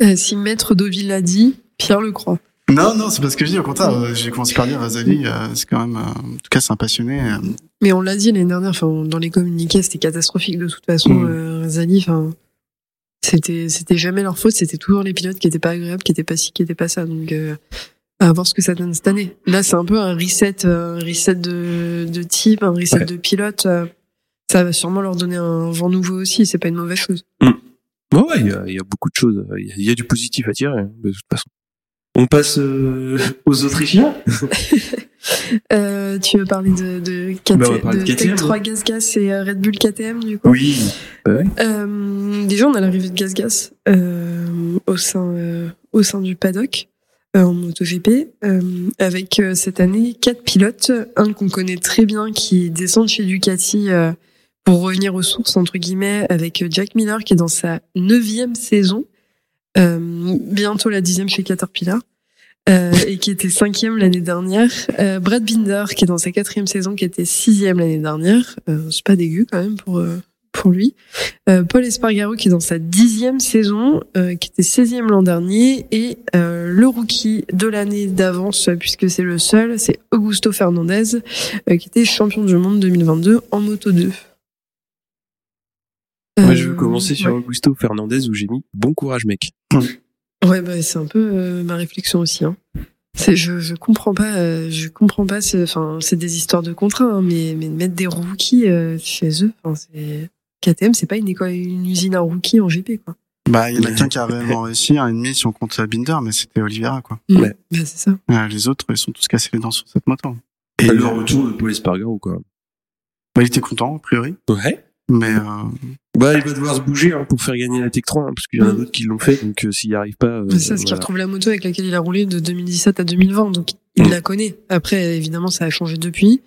Euh, si Maître Deauville l'a dit, Pierre le croit. Non, non, c'est pas ce que je dis. Au contraire, euh, j'ai commencé par dire Razali, euh, c'est quand même, euh, en tout cas, c'est un passionné. euh. Mais on l'a dit l'année dernière, enfin, dans les communiqués, c'était catastrophique de toute façon. Mm. Euh, Razali, enfin, c'était, c'était jamais leur faute, c'était toujours les pilotes qui étaient pas agréables, qui étaient pas ci, qui étaient pas ça. Donc, euh, à voir ce que ça donne cette année. Là, c'est un peu un reset, euh, un reset de, de team, un reset Ouais. de pilote. euh, ça va sûrement leur donner un vent nouveau aussi. C'est pas une mauvaise chose. Ouais, ouais, il y a, il y a beaucoup de choses. Il y a, il y a du positif à tirer, hein, de toute façon. On passe euh, aux Autrichiens? <laughs> Euh, tu veux parler de, de, KT, Bah, parler de de KTM, Tech 3 Gas Gas et Red Bull KTM, du coup? Oui. Bah ouais. Euh, déjà, on a l'arrivée de Gas Gas au sein au sein du paddock en MotoGP euh, avec euh, cette année quatre pilotes, un qu'on connaît très bien qui descend de chez Ducati euh, pour revenir aux sources entre guillemets avec Jack Miller qui est dans sa neuvième saison, euh, bientôt la dixième chez Caterpillar. euh, et qui était cinquième l'année dernière. Euh, Brad Binder, qui est dans sa quatrième saison, qui était sixième l'année dernière. Euh, c'est pas dégueu quand même pour euh, pour lui. Euh, Paul Espargaro qui est dans sa dixième saison, euh, qui était 16e l'an dernier, et euh, le rookie de l'année d'avance, puisque c'est le seul, c'est Augusto Fernandez, euh, qui était champion du monde 2022 en Moto 2. Moi, je veux commencer sur ouais. Augusto Fernandez où j'ai mis bon courage, mec. Ouais, bah, c'est un peu euh, ma réflexion aussi. Hein. Je, je comprends pas, euh, je comprends pas. Enfin, c'est des histoires de contrats, hein, mais, mais de mettre des rookies euh, chez eux, enfin, c'est KTM, c'est pas une école, une usine à rookies en GP, quoi. Bah, il y en a qu'un qui a réellement réussi, un ennemi si on compte Binder, mais c'était Oliveira, quoi. Ouais. Bah, c'est ça. Euh, Les autres, ils sont tous cassés les dents sur cette moto. Et le retour de Paul Espargaro, quoi. bah, il était content, a priori. Ouais. Mais euh, Bah, il va devoir se bouger hein, pour faire gagner la Tech 3, hein, parce qu'il y en a d'autres qui l'ont fait, donc euh, s'il n'y arrive pas... euh, C'est ça, ce qui voilà. retrouve la moto avec laquelle il a roulé de 2017 à 2020, donc il Mm. la connaît. Après, évidemment, ça a changé depuis.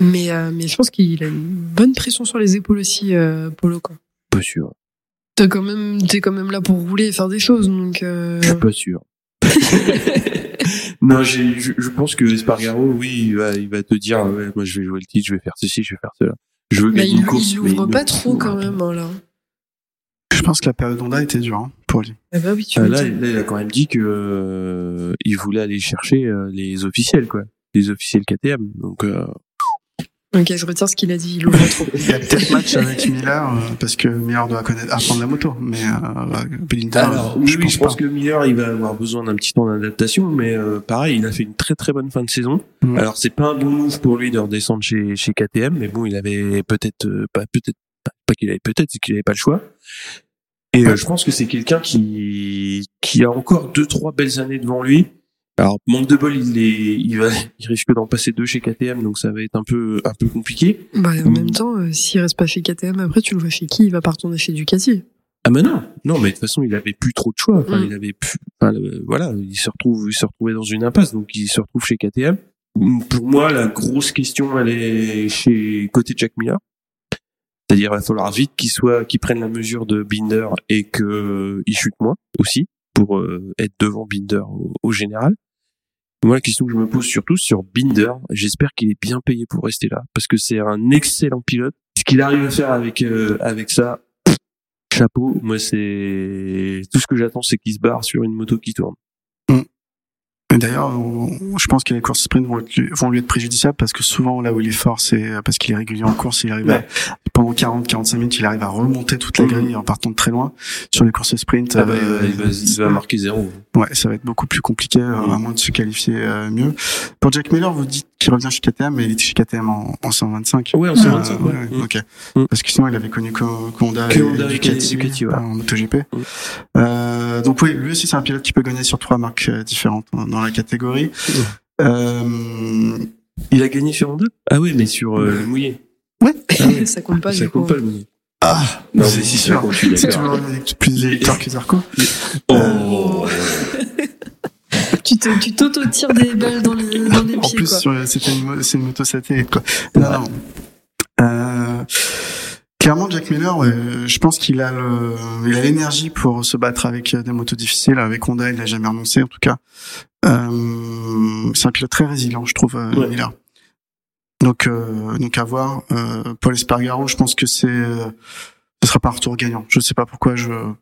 Mais, euh, mais je pense qu'il a une bonne pression sur les épaules aussi, euh, Polo, quoi. Pas sûr. T'es quand même, t'es quand même là pour rouler et faire des choses, donc, euh... Je suis pas sûr. <laughs> non, je, je pense que Espargaro, oui, il va, il va te dire, ouais, moi je vais jouer le titre, je vais faire ceci, je vais faire cela. Je veux bah, gagner il, une course. il ouvre pas trop quand même, hein, là. je pense que la période Honda était dure hein, pour lui. Ah bah oui, tu Ah, là, il a quand même dit que euh, il voulait aller chercher euh, les officiels, quoi, les officiels KTM. Donc, euh, Ok, je retire ce qu'il a dit, il ouvre trop. Il y a peut-être match avec Miller, euh, parce que Miller doit connaître, apprendre la moto. Mais euh, Belinda, alors, oui, je oui, pense je pas. pense que Miller, il va avoir besoin d'un petit temps d'adaptation, mais euh, pareil, il a fait une très très bonne fin de saison. Mm. Alors, c'est pas un bon move pour lui de redescendre chez chez KTM, mais bon, il avait peut-être euh, pas peut-être pas, pas qu'il avait peut-être, c'est qu'il avait pas le choix. Et euh, je pense que c'est quelqu'un qui qui a encore deux trois belles années devant lui. Alors manque de bol, il est, il va, il risque d'en passer deux chez KTM, donc ça va être un peu un peu compliqué. Bah, en même temps, euh, s'il reste pas chez KTM, après, tu le vois chez qui? Il va pas retourner chez Ducati. Ah mais non, non, mais de toute façon, il avait plus trop de choix. Enfin, Mm. il avait plus, enfin, le- voilà, il se retrouve, il se retrouvait dans une impasse, donc il se retrouve chez KTM. Pour moi, la grosse question, elle est chez côté Jack Miller. C'est-à-dire, il va falloir vite qu'il soit, qu'il prenne la mesure de Binder et que il chute moins aussi pour euh, être devant Binder au, au général. Moi, la question que je me pose surtout sur Binder, j'espère qu'il est bien payé pour rester là, parce que c'est un excellent pilote. Ce qu'il arrive à faire avec euh, avec ça, chapeau. Moi, c'est tout ce que j'attends, c'est qu'il se barre sur une moto qui tourne. D'ailleurs, je pense que les courses sprint vont, être- vont lui être préjudiciables parce que souvent là où il est fort, c'est parce qu'il est régulier en course. Il arrive à- Ouais. pendant 40-45 minutes, il arrive à remonter toute la Mhm. grille en partant de très loin. Sur les courses sprint, Ah bah, euh, il, va, il va marquer zéro. ouais, ça va être beaucoup plus compliqué, euh, Mhm. à moins de se qualifier euh, mieux. Pour Jack Miller, vous dites qu'il revient chez KTM, mais il était chez KTM en, en 125. Ouais, en Euh, 125, ouais. ouais, Mhm. ok. Mhm. Parce que sinon, il avait connu que Honda et Honda Ducati, Ducati, ouais. en MotoGP. Mhm. Euh, donc oui, lui aussi, c'est un pilote qui peut gagner sur trois marques euh, différentes dans, la catégorie. Euh, Il a gagné sur Honda Ah oui, mais sur euh, le mouillé. <laughs> ça compte pas, ça compte pas le mouillé. ah, Non, c'est si sûr. C'est toujours plus de victoires que Zarco. Oh. <laughs> <laughs> Tu te, tu t'auto-tires des balles dans les, dans les En pieds, plus, c'était une, mo- c'est une moto satellite, quoi. Non, non. Euh, clairement, Jack Miller, ouais, je pense qu'il a le, il a l'énergie pour se battre avec euh, des motos difficiles. Avec Honda, il l'a jamais renoncé, en tout cas. Euh, c'est un pilote très résilient, je trouve, Ouais. Miller. Donc, euh, donc à voir. Euh, Paul Espargaro, je pense que c'est, ce sera pas un retour gagnant. Je sais pas pourquoi je, En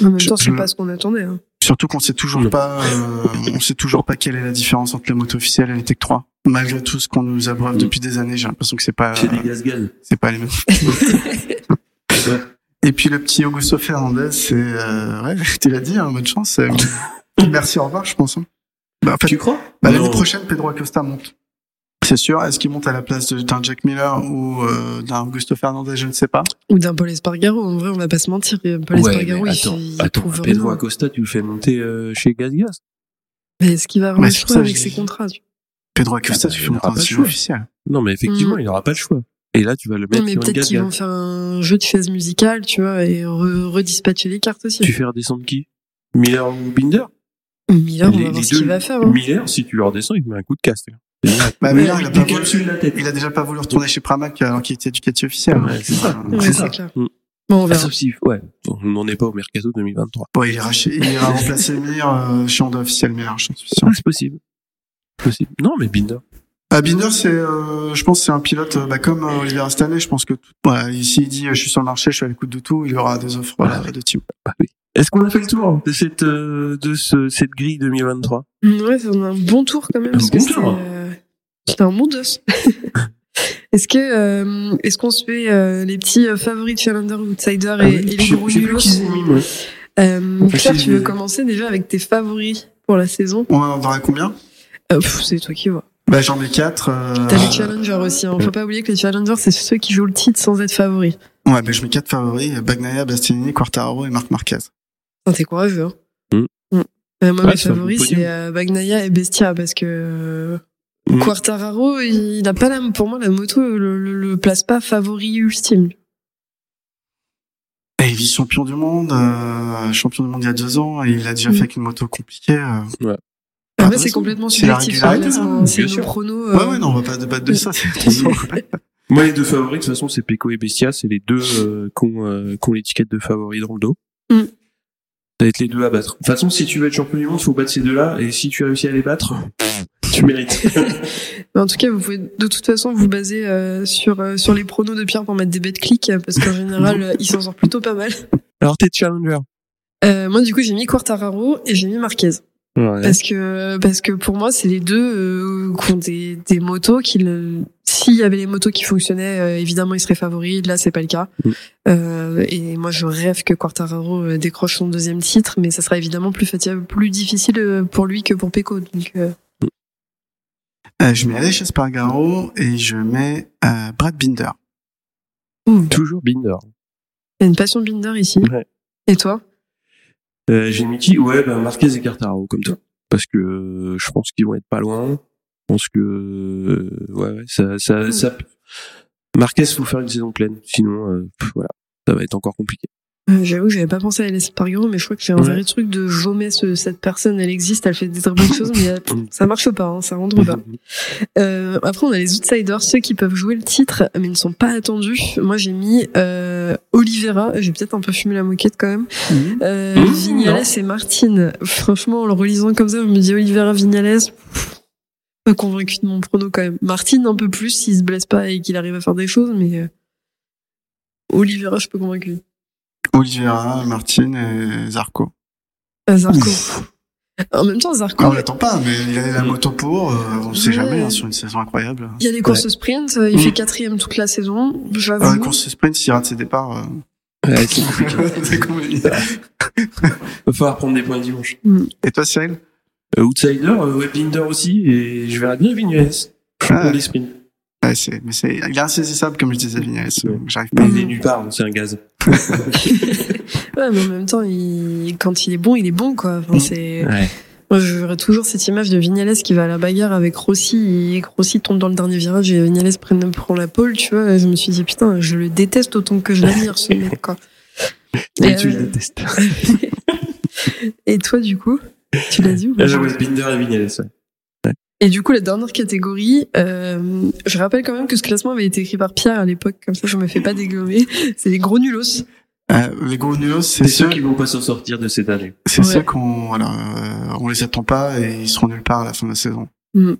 même je- temps, c'est je- pas ce qu'on attendait. Hein. Surtout qu'on sait toujours pas, euh, on sait toujours pas quelle est la différence entre la moto officielle et les Tech 3. Malgré tout ce qu'on nous abreuve depuis des années, j'ai l'impression que c'est pas, C'est des gaz-gaz. c'est pas les mêmes. <laughs> Et puis le petit Augusto Fernandez, c'est, euh, ouais, <laughs> tu l'as dit, hein, bonne chance. euh, <laughs> Merci, au revoir, je pense. hein. Bah, en fait, Tu crois? bah, l'année prochaine, Pedro Acosta monte. C'est sûr. Est-ce qu'il monte à la place de- d'un Jack Miller ou euh, d'un Augusto Fernandez Je ne sais pas. Ou d'un Paul Espargaro. En vrai, on va pas se mentir. Paul Ouais, Espargaro, mais il, attends, fait- il attends, Pedro. Acosta, tu le fais monter euh, chez Gaz Gaz Mais est-ce qu'il va avoir Ouais, le c'est pour choix ça, avec ses contrats tu- Pedro Acosta, Ah bah, tu il fais monter aura un pas le sujet choix. officiel. Non, mais effectivement, Mm. il n'aura pas le choix. Et là, tu vas le mettre Non, mais peut-être qu'ils vont faire un jeu de chaises musicales, tu vois, et re- redispatcher les cartes aussi. Tu fais redescendre qui? Miller ou Binder? Miller, on va voir les ce qu'il va faire. hein. Miller, si tu le redescends, il te met un coup de casse. Bah, Miller, il a pas voulu- dessus de la tête. Il a déjà pas voulu retourner chez Pramac alors qu'il était Ducati officiel. Ouais, c'est ça. Euh, Ouais, c'est c'est ça. clair. Mm. Bon, on Ah, verra. sauf si, ouais, on n'en est pas au Mercato 2023. Bon, il ira, chez- il ira remplacer Mir euh, chez Honda officiel Miller, je suis sûr. Ah, c'est possible. Possible. Non, mais Binder. Ah, Binder, c'est, euh, je pense, que c'est un pilote, euh, bah, comme euh, Oliver Stanley. Je pense que, tout- voilà, ici il dit, euh, je suis sur le marché, je suis à l'écoute de tout, il aura des offres voilà, de team. Bah oui. Est-ce qu'on a fait le tour de cette, euh, de ce, cette grille 2023 Ouais, c'est un bon tour quand même. Un parce bon que tour. c'est, euh, C'était un bon dos. <laughs> est-ce que, euh, est-ce qu'on se fait euh, les petits favoris de Challenger Outsider et, et les gros nulos euh, Claire, tu veux commencer déjà avec tes favoris pour la saison? On en aura combien? Euh, c'est toi qui vois. Bah j'en ai quatre. euh, T'as les challengers aussi. Hein. Faut pas oublier que les challengers, c'est ceux qui jouent le titre sans être favoris. Ouais, bah je mets quatre favoris Bagnaia, Bastianini, Quartararo et Marc Marquez. T'es courageux. Hein. Mm. Mm. Euh, moi, Ouais, mes favoris, c'est euh, Bagnaia et Bestia parce que Mm. Quartararo, il a pas la, pour moi, la moto le, le, le place pas favori ultime. Et il vit champion du monde, euh, champion du monde il y a deux ans, et il a déjà fait avec une moto compliquée. euh. Après, bah, c'est c'est- complètement subjectif. le C'est sûr. pronos. Ouais, ouais, non, on va pas débattre de ça. <laughs> Moi, les deux favoris, de toute façon, c'est Peko et Bestia. C'est les deux euh, qui ont, euh, l'étiquette de favoris dans le dos. Mm. Ça va être les deux à battre. De toute façon, si tu veux être champion du monde, faut battre ces deux-là. Et si tu réussis à les battre, tu mérites. <laughs> En tout cas, vous pouvez de toute façon vous baser euh, sur euh, sur les pronos de Pierre pour mettre des bêtes clics euh, parce qu'en général, <laughs> il s'en sort plutôt pas mal. Alors, t'es challenger. Euh, moi, du coup, j'ai mis Quartararo et j'ai mis Marquez. Ouais. Parce que parce que pour moi c'est les deux euh, qui ont des, des motos qui le- s'il y avait les motos qui fonctionnaient euh, évidemment ils seraient favoris là c'est pas le cas Mm. euh, et moi je rêve que Quartararo décroche son deuxième titre mais ça sera évidemment plus fatigable plus difficile pour lui que pour Pecco donc euh, Euh, je mets Aleix Espargaro et je mets euh, Brad Binder. Toujours Binder. il y a une passion Binder ici Ouais. et toi? Euh, j'ai mis qui? Ouais, bah, Marquez et Cartaro, comme toi. Parce que euh, je pense qu'ils vont être pas loin. Je pense que euh, ouais, ouais, ça, ça, ça. Marquez, faut faire une saison pleine, sinon, euh, pff, voilà, ça va être encore compliqué. Euh, J'avoue que j'avais pas pensé à Alice Espargaro, mais je crois que j'ai un Ouais. vrai truc de jamais ce, cette personne, elle existe, elle fait des très bonnes choses, mais euh, <laughs> ça marche pas, hein, ça rentre pas. Euh, après, on a les outsiders, ceux qui peuvent jouer le titre, mais ne sont pas attendus. Moi, j'ai mis euh, Oliveira. J'ai peut-être un peu fumé la moquette quand même. Euh, Mmh, Vignales non. et Martine. Franchement, en le relisant comme ça, je me dis Oliveira, Vignales. pff, Pas convaincu de mon prono quand même. Martine un peu plus s'il se blesse pas et qu'il arrive à faire des choses, mais Oliveira, je suis pas convaincu. Oliveira, Martin et Zarco. Ah, Zarco. En même temps, Zarco. On l'attend pas, mais il a la moto pour, euh, on sait Ouais. jamais, hein, sur une saison incroyable. Il y a les courses sprint, euh, il Mmh. fait quatrième toute la saison. J'avoue. la course sprint, s'il rate ses départs, euh, Ouais, c'est <laughs> compliqué. c'est compliqué. Va falloir prendre des points dimanche. Et toi, Cyril? Euh, outsider, euh, ouais, Binder aussi, et je verrai bien Vignes. Ah. Pour les sprints. Ouais, c'est, mais c'est, il est insaisissable, comme je disais, Vignales. Ouais. J'arrive pas. Il est nulle part, c'est un gaz. <laughs> Ouais, mais en même temps, il... quand il est bon, il est bon, quoi. Enfin, Mm. c'est... Ouais. Moi, je verrais toujours cette image de Vignales qui va à la bagarre avec Rossi et Rossi tombe dans le dernier virage et Vignales prenne, prend la pole, tu vois. Et je me suis dit, putain, je le déteste autant que je l'admire, ce mec, quoi. Et Et, tu le euh, détestes. <laughs> Et toi, du coup, tu l'as dit ou pas? Binder et ouais. Et du coup, la dernière catégorie, euh, je rappelle quand même que ce classement avait été écrit par Pierre à l'époque, comme ça je me fais pas dégommer. <laughs> C'est les gros nulos. Euh, les gros nulos, c'est ceux ceux, qui vont pas s'en sortir de cette année. c'est Ouais. ceux qu'on, voilà, euh, on les attend pas et ils seront nulle part à la fin de la saison. Mm.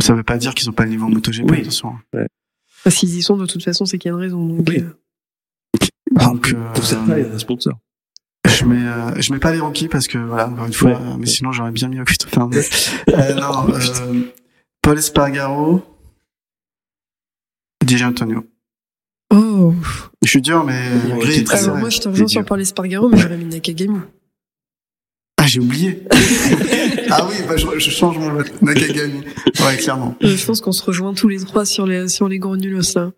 Ça veut pas dire qu'ils ont pas le niveau MotoGP, Oui. attention. Parce qu'ils y sont de toute façon, c'est qu'il y a une raison. Donc, Oui. euh, Donc, euh, Pour certains, il y a un sponsor. Je mets, euh, je mets pas les rookies parce que voilà, encore une fois, Ouais. euh, mais sinon j'aurais bien mis Augusto Fernandez. euh, non, <laughs> euh, Paul Espargaro, DJ Antonio. Oh. Je suis dur, mais Ouais, le gris c'est est très Alors moi, je te rejoins sur. Paul Espargaro, mais j'aurais mis Nakagami. Ah, j'ai oublié. <laughs> ah oui, bah, je, je change mon vote. Nakagami. Ouais, clairement. Je pense qu'on se rejoint tous les trois sur les, sur les gros nulos, là.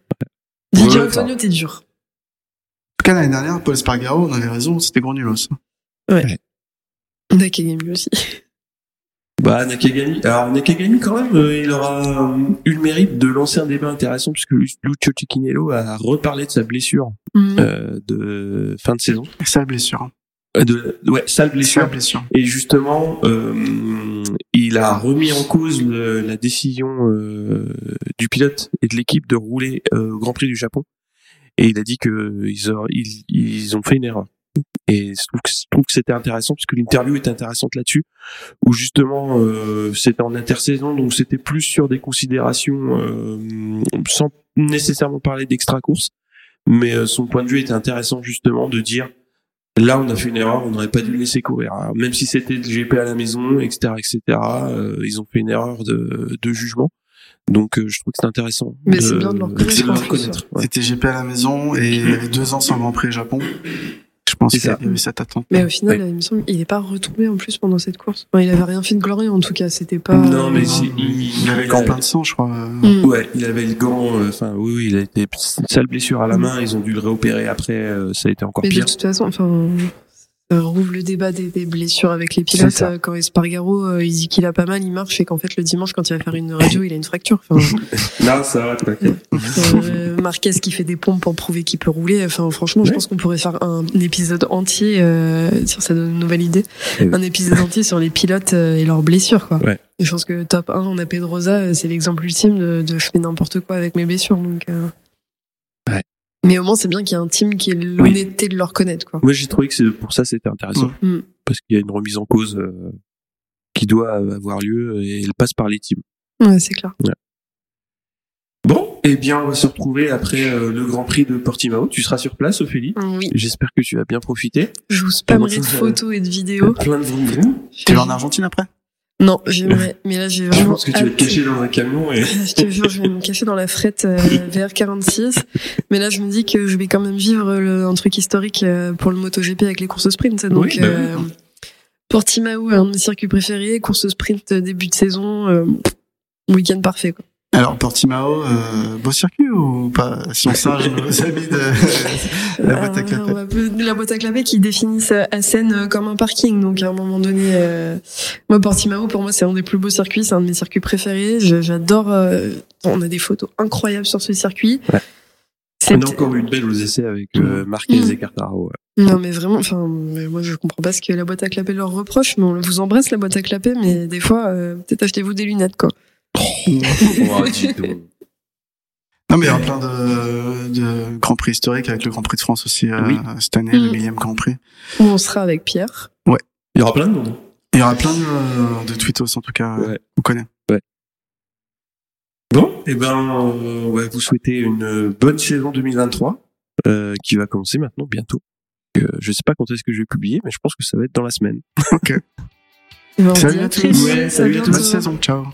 DJ Ouais, Antonio, t'es dur. En tout cas, l'année dernière, Paul Espargaro, on avait raison, c'était gros nulos. Nakagami aussi. Bah, Nakagami. Alors, Nakagami, quand même, euh, il aura eu le mérite de lancer un débat intéressant puisque Lucio Cicchinello a reparlé de sa blessure Mm. euh, de fin de saison. Sale blessure. hein. Euh, de, ouais, sale blessure. Sale blessure. Et justement, euh, il a remis en cause le- la décision euh, du pilote et de l'équipe de rouler euh, au Grand Prix du Japon. Et il a dit que ils, auraient- ils, ils ont fait une erreur. Et je trouve que, que c'était intéressant parce que l'interview est intéressante là-dessus, où justement euh, c'était en intersaison, donc c'était plus sur des considérations euh, sans nécessairement parler d'extra course, mais euh, son point de vue était intéressant justement de dire là on a fait une erreur, on n'aurait pas dû laisser courir, même si c'était le GP à la maison, etc., etc. euh, ils ont fait une erreur de, de jugement, donc euh, je trouve que c'est intéressant. Mais c'est bien de le reconnaître, de. C'était GP à la maison et il y avait deux ans sans Grand Prix au Japon. Je pense qu'il y ça. avait cette attente. Mais au final, Ouais. il me semble qu'il n'est pas retombé en plus pendant cette course. Enfin, il avait rien fait de glorieux en tout cas. C'était pas. Non, mais si, Il avait le gant plein de sang, je crois. Mm. Ouais, il avait le gant. euh, Enfin, oui, oui, il a été sale blessure à la main. Ils ont dû le réopérer après. euh, ça a été encore Mais de pire. toute façon, enfin, ça rouvre le débat des, des blessures avec les pilotes. Euh, Quand Espargaro, euh, il dit qu'il a pas mal, il marche et qu'en fait le dimanche, quand il va faire une radio, il a une fracture. Enfin, <laughs> Non, ça va. t'inquiète. <laughs> euh, Marquez qui fait des pompes pour prouver qu'il peut rouler. Enfin, franchement, je pense qu'on pourrait faire un, épisode entier euh, sur ça donne une nouvelle idée. Eh. Un épisode entier sur les pilotes euh, et leurs blessures, quoi. Ouais. Et je pense que top 1, on a Pedrosa, euh, c'est l'exemple ultime de, de je fais n'importe quoi avec mes blessures. Donc, euh. Ouais. Mais au moins, c'est bien qu'il y ait un team qui ait l'honnêteté de le reconnaître, quoi. Moi, j'ai trouvé que c'est pour ça c'était intéressant Mm. Mm. parce qu'il y a une remise en cause euh, qui doit avoir lieu et elle passe par les teams. Ouais, c'est clair. Bon, eh bien, on va se retrouver après euh, le Grand Prix de Portimao. Tu seras sur place, Ophélie. Oui, J'espère que tu as bien profité. je vous spammerai de photos et de vidéos. Plein de vroom vroom. Tu vas en Argentine après? Non, j'aimerais. Mais là, j'ai Je vraiment. pense que tu vas te cacher dans un camion et <laughs> Je te jure, je vais me cacher dans la frette euh, <laughs> VR46. Mais là, je me dis que je vais quand même vivre le- un truc historique euh, pour le MotoGP avec les courses sprint. Donc, Oui, bah oui. euh, Portimao, un de mes circuits préférés, course sprint euh, début de saison, euh, week-end parfait. Quoi. Alors, Portimao, euh, beau circuit ou pas? Si on singe nos amis de <laughs> la boîte à Euh, va peu- la boîte à qui définissent Assen euh, comme un parking. Donc, à un moment donné, euh, moi, Portimao, pour moi, c'est un des plus beaux circuits. C'est un de mes circuits préférés. J'adore. euh, on a des photos incroyables sur ce circuit. Ouais. C'est- on a encore eu une belle aux essais avec euh, Marquez Mm. et ouais. Non, mais vraiment, enfin, euh, moi, je comprends pas ce que la boîte à clapper leur reproche, mais on vous embrasse, la boîte à clapper, mais des fois, euh, peut-être achetez-vous des lunettes, quoi. Oh, dis donc. Non, mais il y aura plein de, de grands prix historiques avec le Grand Prix de France aussi euh, Oui. cette année, le Mm. millième Grand Prix. Où on sera avec Pierre. Il y aura plein de monde. Il y aura plein de, de tweetos en tout cas, Ouais. on connaît. Bon, eh ben, euh, on va vous souhaiter une bonne saison 2023 euh, qui va commencer maintenant bientôt. Euh, je sais pas quand est-ce que je vais publier, mais je pense que ça va être dans la semaine. Et <laughs> on Salut à tous. Ouais, salut à tous. Bonne saison, ciao.